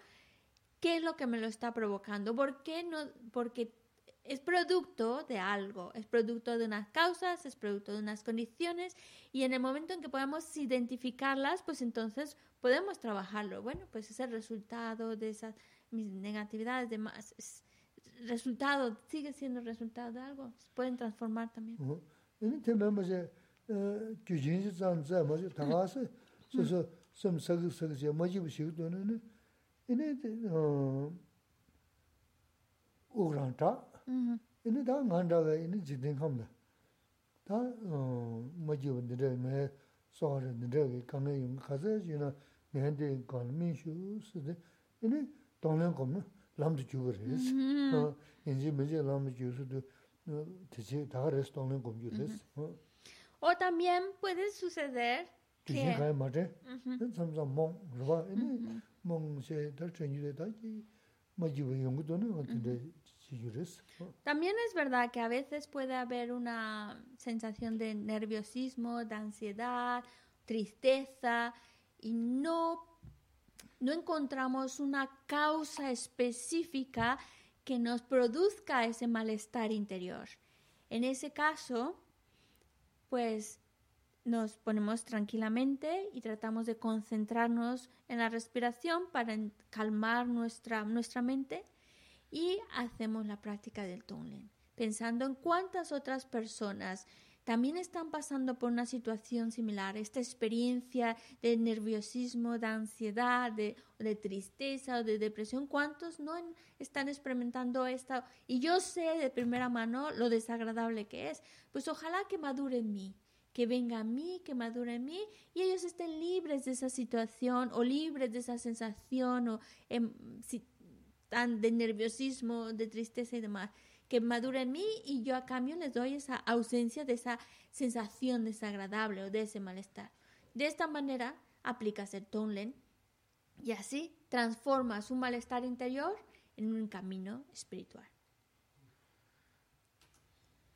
¿qué es lo que me lo está provocando? ¿Por qué no? Porque es producto de algo, es producto de unas causas, es producto de unas condiciones y en el momento en que podemos identificarlas, pues entonces podemos trabajarlo. Bueno, pues es el resultado de esas mis negatividades, demás, es resultado, sigue siendo resultado de algo, se pueden transformar también. Ini tembe maze gyujin eh, zi zan zi maze tagasi, so so som sagi sagi zi maji bu shik doni ini, eh, ini ugran ta, ini da ngan da we, eh, ini jidin kamda, da. Maji bu nidra me sohara nidra we kange yung kaza zi na mihendi kan min shu si di, ini donglen kumna, 검은 남도 주고 그랬어. 어, 이제 이제 남도 주고도 대체 다 그랬어 동네 검 주랬어. 어. O también puede suceder que que 맞아. 삼삼 몽 그거 이제 몽세 더 전이래 다지 뭐 지금 연구도는 어떤데 시주레스 También es verdad que a veces puede haber una sensación de nerviosismo, de ansiedad, tristeza y no, no encontramos una causa específica que nos produzca ese malestar interior. En ese caso, pues nos ponemos tranquilamente y tratamos de concentrarnos en la respiración para calmar nuestra, nuestra mente y hacemos la práctica del Tonglen, pensando en cuántas otras personas también están pasando por una situación similar, esta experiencia de nerviosismo, de ansiedad, de, de tristeza o de depresión, cuántos no están experimentando esto y yo sé de primera mano lo desagradable que es, pues ojalá que madure en mí, que venga a mí, que madure en mí y ellos estén libres de esa situación o libres de esa sensación o em, de nerviosismo, de tristeza y demás, que madure en mí y yo a cambio les doy esa ausencia de esa sensación desagradable o de ese malestar. De esta manera aplicas el Tonlen y así transformas un malestar interior en un camino espiritual.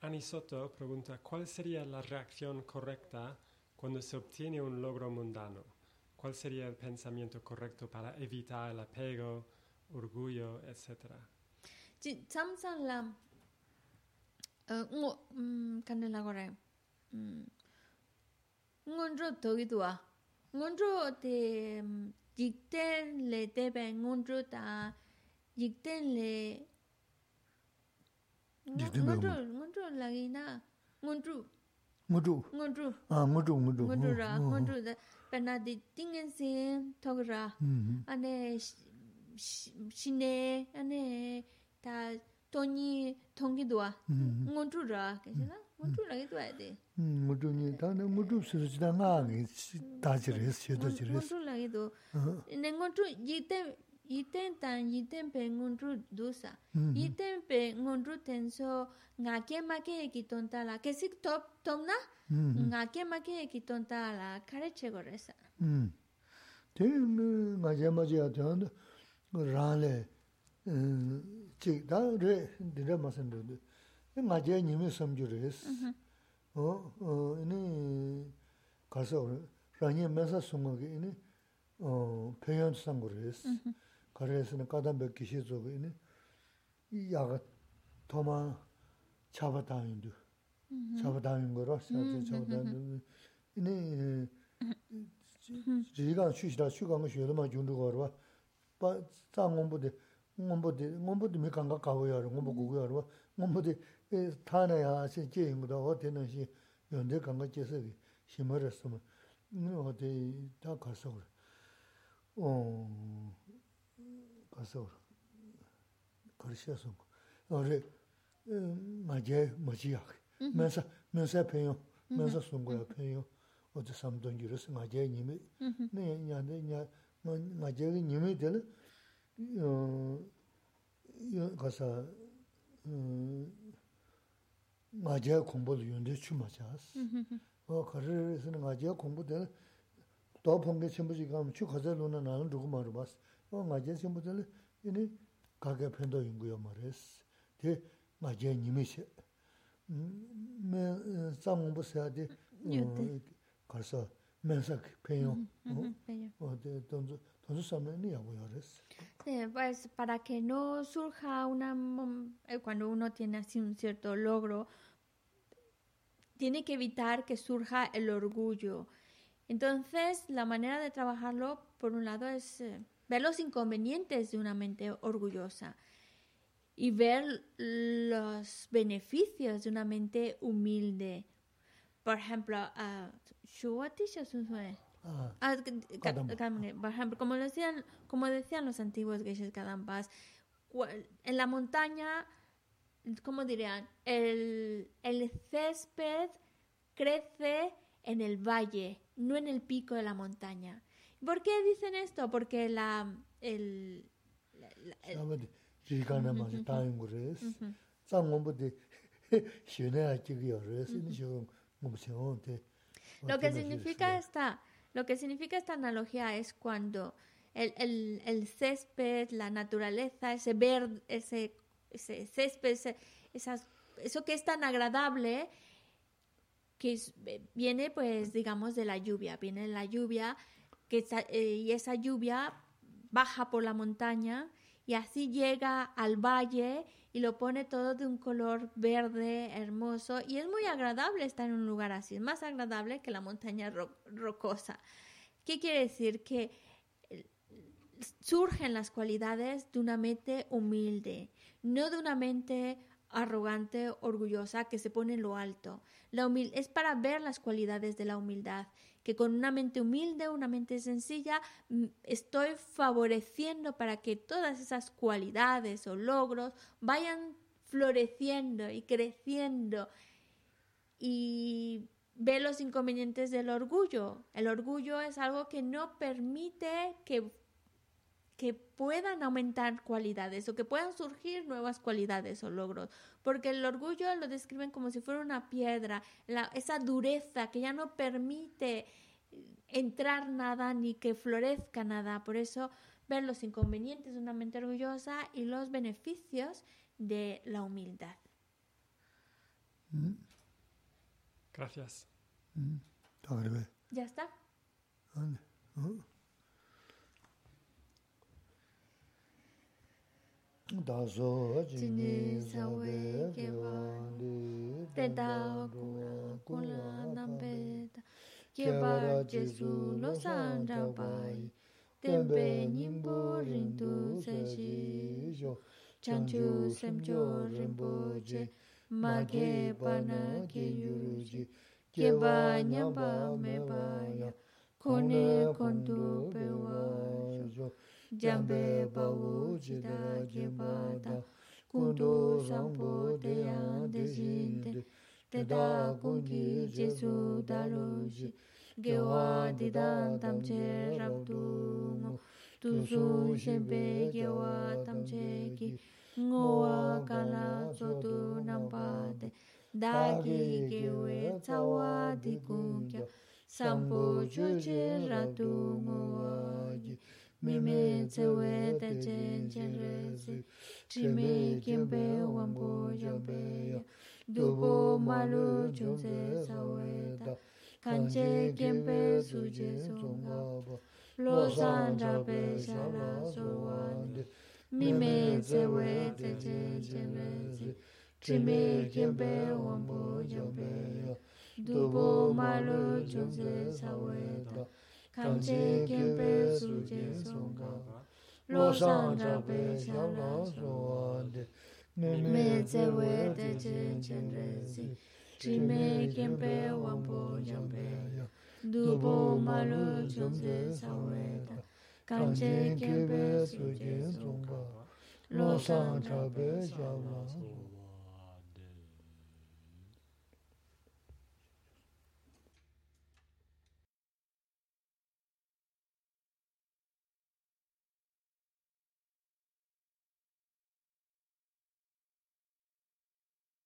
Ani Soto pregunta, ¿cuál sería la reacción correcta cuando se obtiene un logro mundano? ¿Cuál sería el pensamiento correcto para evitar el apego, orgullo, etcétera? tsamsan lam. Ngo kanne la gore ngonro togi duwa ngonro te jikten le tebe ngonro ta jikten le ngonro ngonro lagi na? Ngonro ngonro ngonro ah ngonro ngonro ngonro ra ngonro da pena di tingen sin togra ane shine ane 다 돈이 통기도아 음 ngontrura 괜찮아 ngontrura 이도 해야 돼 무주니 다는 무주 쓰지다 나게 다지레스 셔도지레스 ngontrura 이도 내 ngontru yite yite tan yite pe ngontru dusa yite pe ngontru tenso ngake make ki tontala que si top tomna 음 ngake make ki tontala kareche goresa 음. 대는 맞아 맞아 저는 라레 음 지다레 데레 마선도 맞아 님이 섬주레스 어어 이니 가서 라니 메사 숨어게 이니 어 표현 상 chik, dā rē, dīrē mā sān rō, ngā jē nīmī sām jū rēs, nī kā sā rō, rāñi mē sā sōng gā gī, nī pēyān sāng gō rēs, kā rēs nā kādā bē kīshī tsō gā, nī yā gā tō mā chāpa tāyīn dū, chāpa tāyīn gō rō, chāpa tāyīn dū, nī rī gā shū shirā, shū gā ngā shū yā mā jū rō gā rō, bā tsā ngōmbu dē, ngombo de ngombo de me kanga kawo ya ngombo gugu ya ro ngombo de e, ta na ya se je ing da ho de na shi yon de kanga je se gi shi ma re sum ni ho de ta ka so ro o ka so ro ka shi so ro re e, ma je ma ji ya me mm-hmm. sa me sa pe yo me mm-hmm. sa sung go ya pe yo. O de sam don gi ro se ma je ni me. Mm-hmm. Ne ya de ya ma je ni me de le 어, 여 가서 음 맞제 공부를 연대 추마자스 어 그래서는 맞제 공부들 또 본게 전부지 가면 추 가자로는 나는 누구 말을 봤어 어 맞제 전부들 이니 가게 편도 인구요 말했어 대 맞제 님이시 음 상공부 세야지 요때. 가서 면사 배요 어 Bello. 어디 돈도 Sí, pues para que no surja una... Eh, cuando uno tiene así un cierto logro, tiene que evitar que surja el orgullo. Entonces, la manera de trabajarlo, por un lado, es eh, ver los inconvenientes de una mente orgullosa y ver los beneficios de una mente humilde. Por ejemplo, uh, Ah, ah por ejemplo, como decían, como decían los antiguos geishas kadampas, en la montaña, ¿cómo dirían? El, el césped crece en el valle, no en el pico de la montaña. ¿Por qué dicen esto? Porque la... El, la, la el. Lo que significa está lo que significa esta analogía es cuando el, el- el césped, la naturaleza, ese verde, ese ese césped, ese- esas, eso que es tan agradable, que eh, viene pues digamos de la lluvia, viene la lluvia que eh, y esa lluvia baja por la montaña y así llega al valle y lo pone todo de un color verde hermoso y es muy agradable estar en un lugar así, es más agradable que la montaña ro- rocosa. ¿Qué quiere decir? Que eh, surgen las cualidades de una mente humilde, no de una mente arrogante, orgullosa, que se pone en lo alto. La humil- es para ver las cualidades de la humildad, que con una mente humilde, una mente sencilla, mm, estoy favoreciendo para que todas esas cualidades o logros vayan floreciendo y creciendo y ve los inconvenientes del orgullo. El orgullo es algo que no permite que, que puedan aumentar cualidades o que puedan surgir nuevas cualidades o logros. Porque el orgullo lo describen como si fuera una piedra, la- esa dureza que ya no permite entrar nada ni que florezca nada. Por eso ver los inconvenientes de una mente orgullosa y los beneficios de la humildad. Gracias. Rīwē. ¿Ya está? 다소 지니 사웨 개바리 때다 고라 남베다 개바 제수 로산다 바이. 템베 님보 린두 세시.쇼 찬주 셈조 림보제. 마게 바나 게유르지. 개바 냠바 메바야. 코네 콘두 베와쇼 jambe pawu jida kipa ta kundu sampo teyan de jinte teda kungi jesu daroji gewa didan tamche rabdu tuzu shempe gewa tamche ki ngowa kala zodu nampate dagi gewe tsawa dikungya sampo chuje ratu ngowa ji mi me tse we da jen jen re zi chi me kien pe wan po jan pe ya du bo ma lu chung tse sa we da kan che kien pe su je zong a bo lo san ja pe sha la so wani, mi me tse we da jen jen re zi chi me kien pe wan po jan pe ya du bo ma lu chung tse sa we da 看见天被世界松高，路上长辈小老说的，妹妹在为的真真真心，只妹天被忘不扬被扬，独步马路穷子少为的，看见天被世界松高，路上长辈小老说。